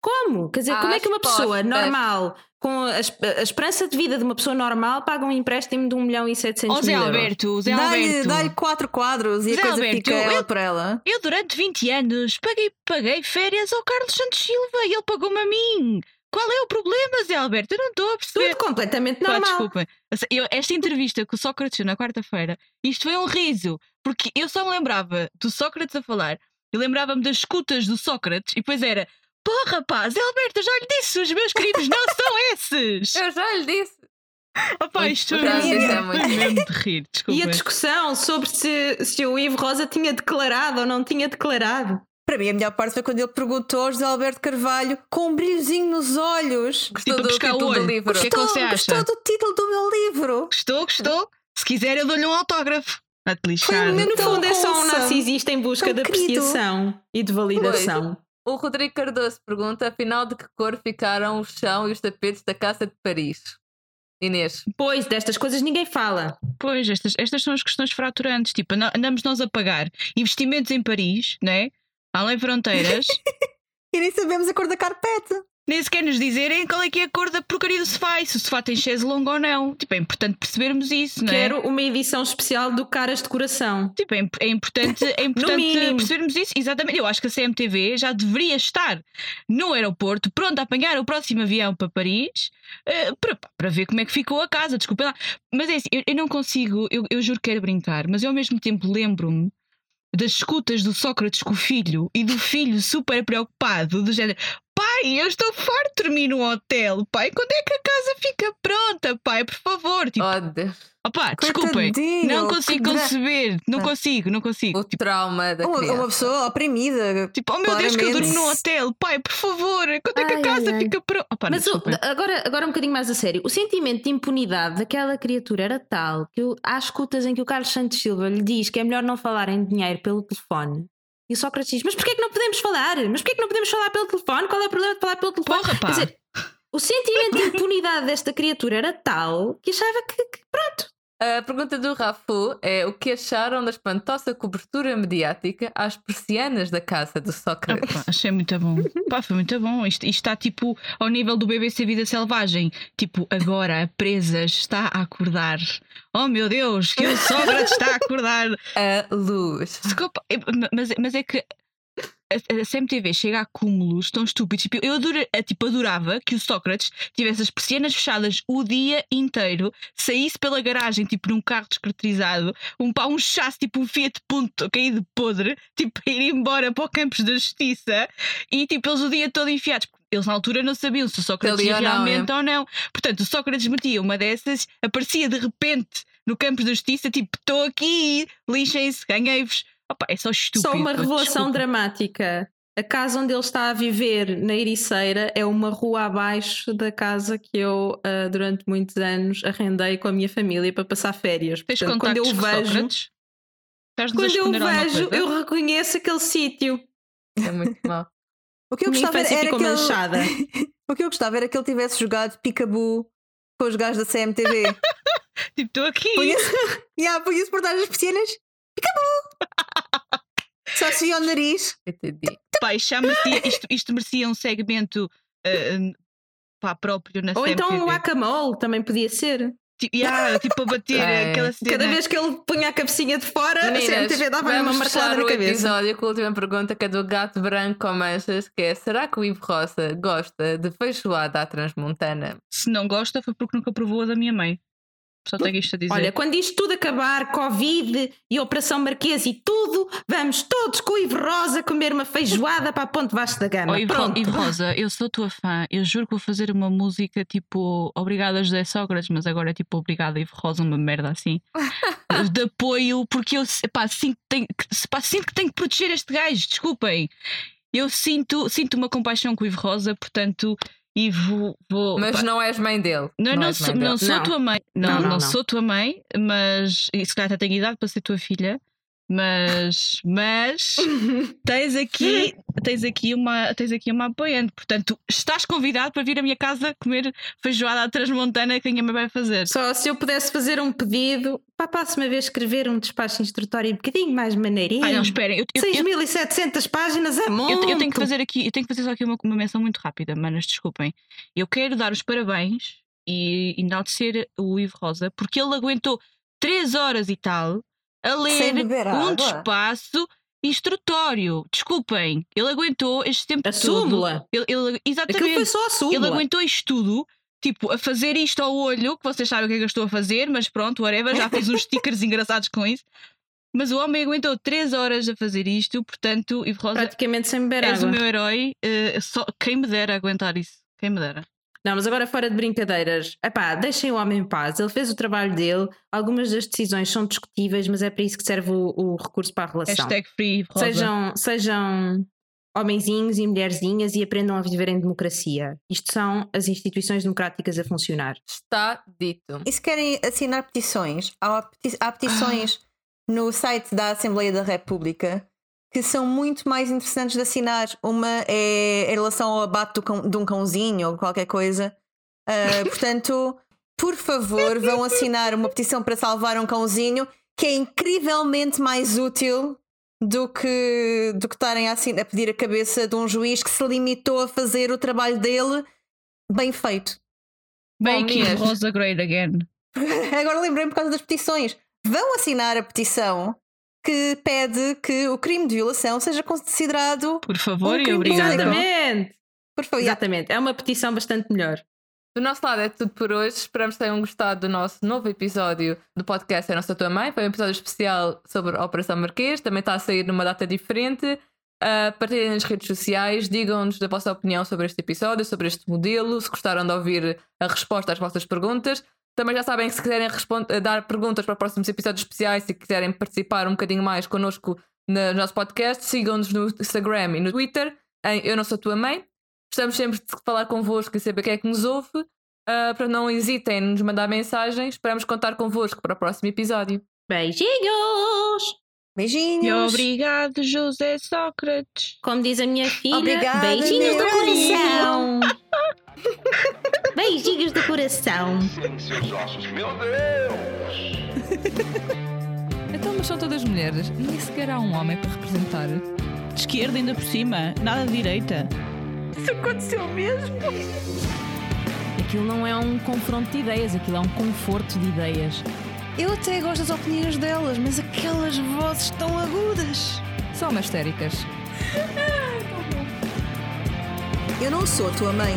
D: Como? Quer dizer, ah, como é que uma pessoa normal, com a, a, esperança de vida de uma pessoa normal, paga um empréstimo de 1 milhão e 700
C: oh, Zé
D: mil
C: Alberto, Zé
F: dá-lhe,
C: Alberto.
F: Dá-lhe quatro quadros e Zé a coisa Alberto, fica ela para ela.
C: Eu durante 20 anos paguei, paguei férias ao Carlos Santos Silva e ele pagou-me a mim. Qual é o problema, Zé Alberto? Eu não estou a perceber.
D: Tudo completamente normal.
C: Pá, desculpem. Eu, esta entrevista com o Sócrates na quarta-feira, isto foi um riso, porque eu só me lembrava do Sócrates a falar, eu lembrava-me das escutas do Sócrates, e depois era Porra, rapaz, Alberto, eu já lhe disse, os meus crimes não são esses.
B: Eu já lhe disse.
C: Opa, isto é, muito mesmo de rir, desculpa.
D: E a discussão sobre se, se o Ivo Rosa tinha declarado ou não tinha declarado.
F: Para mim, a melhor parte foi quando ele perguntou ao José Alberto Carvalho com um brilhozinho nos olhos.
C: Gostou tipo, do título do livro?
F: Gostou,
C: o que é que você
F: acha? Gostou do título do meu livro?
C: Gostou, gostou? Se quiser, eu dou-lhe um autógrafo. A te lixar.
D: no fundo, é só um narcisista em busca de apreciação e de validação.
B: Pois. O Rodrigo Cardoso pergunta: afinal, de que cor ficaram o chão e os tapetes da Casa de Paris? Inês.
D: Pois, destas coisas ninguém fala.
C: Pois, estas, estas são as questões fraturantes. Tipo, andamos nós a pagar investimentos em Paris, não é? Além fronteiras.
F: e nem sabemos a cor da carpete
C: nem sequer nos dizerem qual é que é a cor da porcaria do sofá e se o sofá tem chaise longo ou não. Tipo, é importante percebermos isso, não
D: é? Quero uma edição especial do Caras de Coração.
C: Tipo, é, é importante, é importante percebermos isso. Exatamente. Eu acho que a CMTV já deveria estar no aeroporto, pronto a apanhar o próximo avião para Paris, uh, para, para ver como é que ficou a casa. Desculpa lá. Mas é assim, eu, eu não consigo, eu, eu juro que quero brincar, mas eu ao mesmo tempo lembro-me das escutas do Sócrates com o filho e do filho super preocupado, do género: Pai, eu estou farto de dormir no hotel. Pai, quando é que a casa fica pronta? Pai, por favor. Tipo,
B: oh, Deus.
C: Opá, desculpem, não consigo conceber, não consigo, não consigo.
B: O tipo, trauma da
F: uma,
B: criança.
F: uma pessoa oprimida.
C: Tipo, oh meu Deus, que eu durmo no hotel, pai, por favor, quando é que a casa ai, fica pronta?
D: Mas o, agora, agora um bocadinho mais a sério, o sentimento de impunidade daquela criatura era tal que eu, há escutas em que o Carlos Santos Silva lhe diz que é melhor não falar em dinheiro pelo telefone. E o Sócrates diz: Mas porquê é que não podemos falar? Mas porquê é que não podemos falar pelo telefone? Qual é o problema de falar pelo telefone?
C: Porra, pá.
D: Quer dizer, o sentimento de impunidade desta criatura era tal que achava que, que pronto,
B: a pergunta do Rafu é o que acharam da espantosa cobertura mediática às persianas da casa do Sócrates?
C: Achei muito bom. Pá, foi muito bom. Isto, isto, está tipo ao nível do BBC Vida Selvagem. Tipo, agora a presa está a acordar. Oh meu Deus, que o Sócrates está a acordar.
B: A luz.
C: Desculpa, mas, mas é que a, CMTV chega a cúmulos tão estúpidos. Tipo, eu adora, tipo, adorava que o Sócrates tivesse as persianas fechadas o dia inteiro, saísse pela garagem, tipo, num carro descaracterizado, um pá, um chasse, tipo, um Fiat Punto caído podre, tipo, para ir embora para o Campos da Justiça e, tipo, eles o dia todo enfiados. Eles na altura não sabiam se o Sócrates ia realmente não, é? ou não. Portanto, o Sócrates metia uma dessas, aparecia de repente no Campos da Justiça, tipo, estou aqui, lixem-se, ganhei-vos. Opa, é só estúpido.
D: Só uma revelação desculpa. dramática. A casa onde ele está a viver, na Ericeira, é uma rua abaixo da casa que eu, uh, durante muitos anos, arrendei com a minha família para passar férias.
C: Tens Portanto, quando eu vejo.
D: Quando eu vejo, eu reconheço aquele sítio.
B: É muito mal.
F: O que eu gostava era, era que ele... o que eu gostava era que ele tivesse jogado Peekaboo com os gajos da CMTV.
C: Tipo, estou aqui.
F: Punha-se yeah, punha por trás das piscinas. Picabu! Só se via o nariz.
B: Entendi.
C: Pá, isto, já merecia, isto, isto merecia um segmento uh, pá, próprio na
D: Ou
C: CMTV.
D: então o acamol também podia ser.
C: Tipo, yeah, tipo a bater
B: É.
C: aquela cena.
D: Cada vez que ele punha a cabecinha de fora, a CMTV dava uma martelada
B: fechar
D: na
B: o
D: cabeça.
B: episódio com a última pergunta que é do gato branco com manchas, que é será que o Ivo Roça gosta de feijoada à transmontana?
C: Se não gosta foi porque nunca provou a da minha mãe. Só tenho isto a dizer.
D: Olha, quando isto tudo acabar, Covid e Operação Marquês e tudo, vamos todos com o Ivo Rosa comer uma feijoada para a Ponte Vasco da Gama.
C: Oh, Ivo,
D: Pronto.
C: Ivo Rosa, eu sou tua fã. Eu juro que vou fazer uma música tipo Obrigada José Sócrates, mas agora é tipo Obrigada Ivo Rosa, uma merda assim. de apoio, porque eu pá, sinto, que tenho, que- pá, sinto que tenho que proteger este gajo, desculpem. Eu sinto, sinto uma compaixão com o Ivo Rosa, portanto, Ivo, vou.
B: Mas
C: pá,
B: não és mãe dele.
C: não, não,
B: és
C: sou,
B: mãe dele.
C: não sou
D: Não.
C: tua mãe. Não,
D: Não,
C: não,
D: não, não.
C: sou tua mãe, mas. E se calhar até tenho idade para ser tua filha. Mas, mas tens aqui, tens aqui uma, tens aqui uma apoiante. Portanto, estás convidado para vir à minha casa comer feijoada à transmontana que minha mãe vai fazer.
D: Só se eu pudesse fazer um pedido para a próxima vez escrever um despacho instrutório um bocadinho mais maneirinho.
C: Ai, não, esperem. Eu, eu, eu,
D: 6.700 páginas é muito.
C: eu, eu tenho que fazer aqui, eu tenho que fazer só aqui uma, uma menção muito rápida, manas, desculpem. Eu quero dar os parabéns e enaltecer o Ivo Rosa, porque ele aguentou 3 horas e tal a ler um
F: água.
C: despaço instrutório. Desculpem, ele aguentou este tempo
D: A
C: todo.
D: súmula.
C: Ele, ele-
D: Aquilo
C: exatamente.
D: foi só a súmula.
C: Ele aguentou isto tudo, tipo, a fazer isto ao olho, que vocês sabem o que é que eu estou a fazer, mas pronto, whatever, já fiz uns stickers engraçados com isso. Mas o homem aguentou 3 horas a fazer isto, portanto, Ivo Rosa,
D: Praticamente sem beber
C: és
D: água.
C: o meu herói. eh, só, quem me dera aguentar isso? Quem me dera?
D: Não, mas agora fora de brincadeiras, epá, deixem o homem em paz. Ele fez o trabalho dele. Algumas das decisões são discutíveis, mas é para isso que serve o, o recurso para a relação.
C: Hashtag free Rosa.
D: Sejam, sejam homenzinhos e mulherzinhas e aprendam a viver em democracia. Isto são as instituições democráticas a funcionar.
B: Está dito.
F: E se querem assinar petições, há, peti- há petições no site da Assembleia da República que são muito mais interessantes de assinar. Uma é em relação ao abate do cão- de um cãozinho ou qualquer coisa. Ah, portanto, por favor, vão assinar uma petição para salvar um cãozinho que é incrivelmente mais útil do que, do que estarem a, a pedir a cabeça de um juiz que se limitou a fazer o trabalho dele bem feito.
C: Bem aqui. Rosa Great Again.
F: Agora lembrei-me por causa das petições. Vão assinar a petição que pede que o crime de violação seja considerado.
C: Por favor
F: Um
C: e obrigada.
D: Exatamente!
F: Por favor,
D: Exatamente. É uma petição bastante melhor.
B: Do nosso lado é tudo por hoje. Esperamos que tenham gostado do nosso novo episódio do podcast É Nossa Tua Mãe. Foi um episódio especial sobre a Operação Marquês. Também está a sair numa data diferente. Uh, partilhem nas redes sociais, digam-nos a vossa opinião sobre este episódio, sobre este modelo, se gostaram de ouvir a resposta às vossas perguntas. Também já sabem que se quiserem eh, dar perguntas para próximos episódios especiais, se quiserem participar um bocadinho mais connosco no nosso podcast, sigam-nos no Instagram e no Twitter em Eu Não Sou Tua Mãe. Gostamos sempre de falar convosco e saber quem é que nos ouve. Uh, para não hesitem em nos mandar mensagens. Esperamos contar convosco para o próximo episódio.
D: Beijinhos!
C: E
F: beijinhos.
C: obrigado, José Sócrates.
D: Como diz a minha filha,
F: Obrigada,
D: beijinhos do coração! beijinhos do coração!
A: Seus ossos. Meu Deus!
E: Então, mas são todas mulheres. Nem sequer há um homem para representar.
C: De esquerda ainda por cima, nada de direita.
E: Aquilo não é um confronto de ideias, aquilo é um conforto de ideias.
C: Eu até gosto das opiniões delas, mas aquelas vozes tão agudas.
E: São umas histéricas.
F: Eu não sou a tua mãe.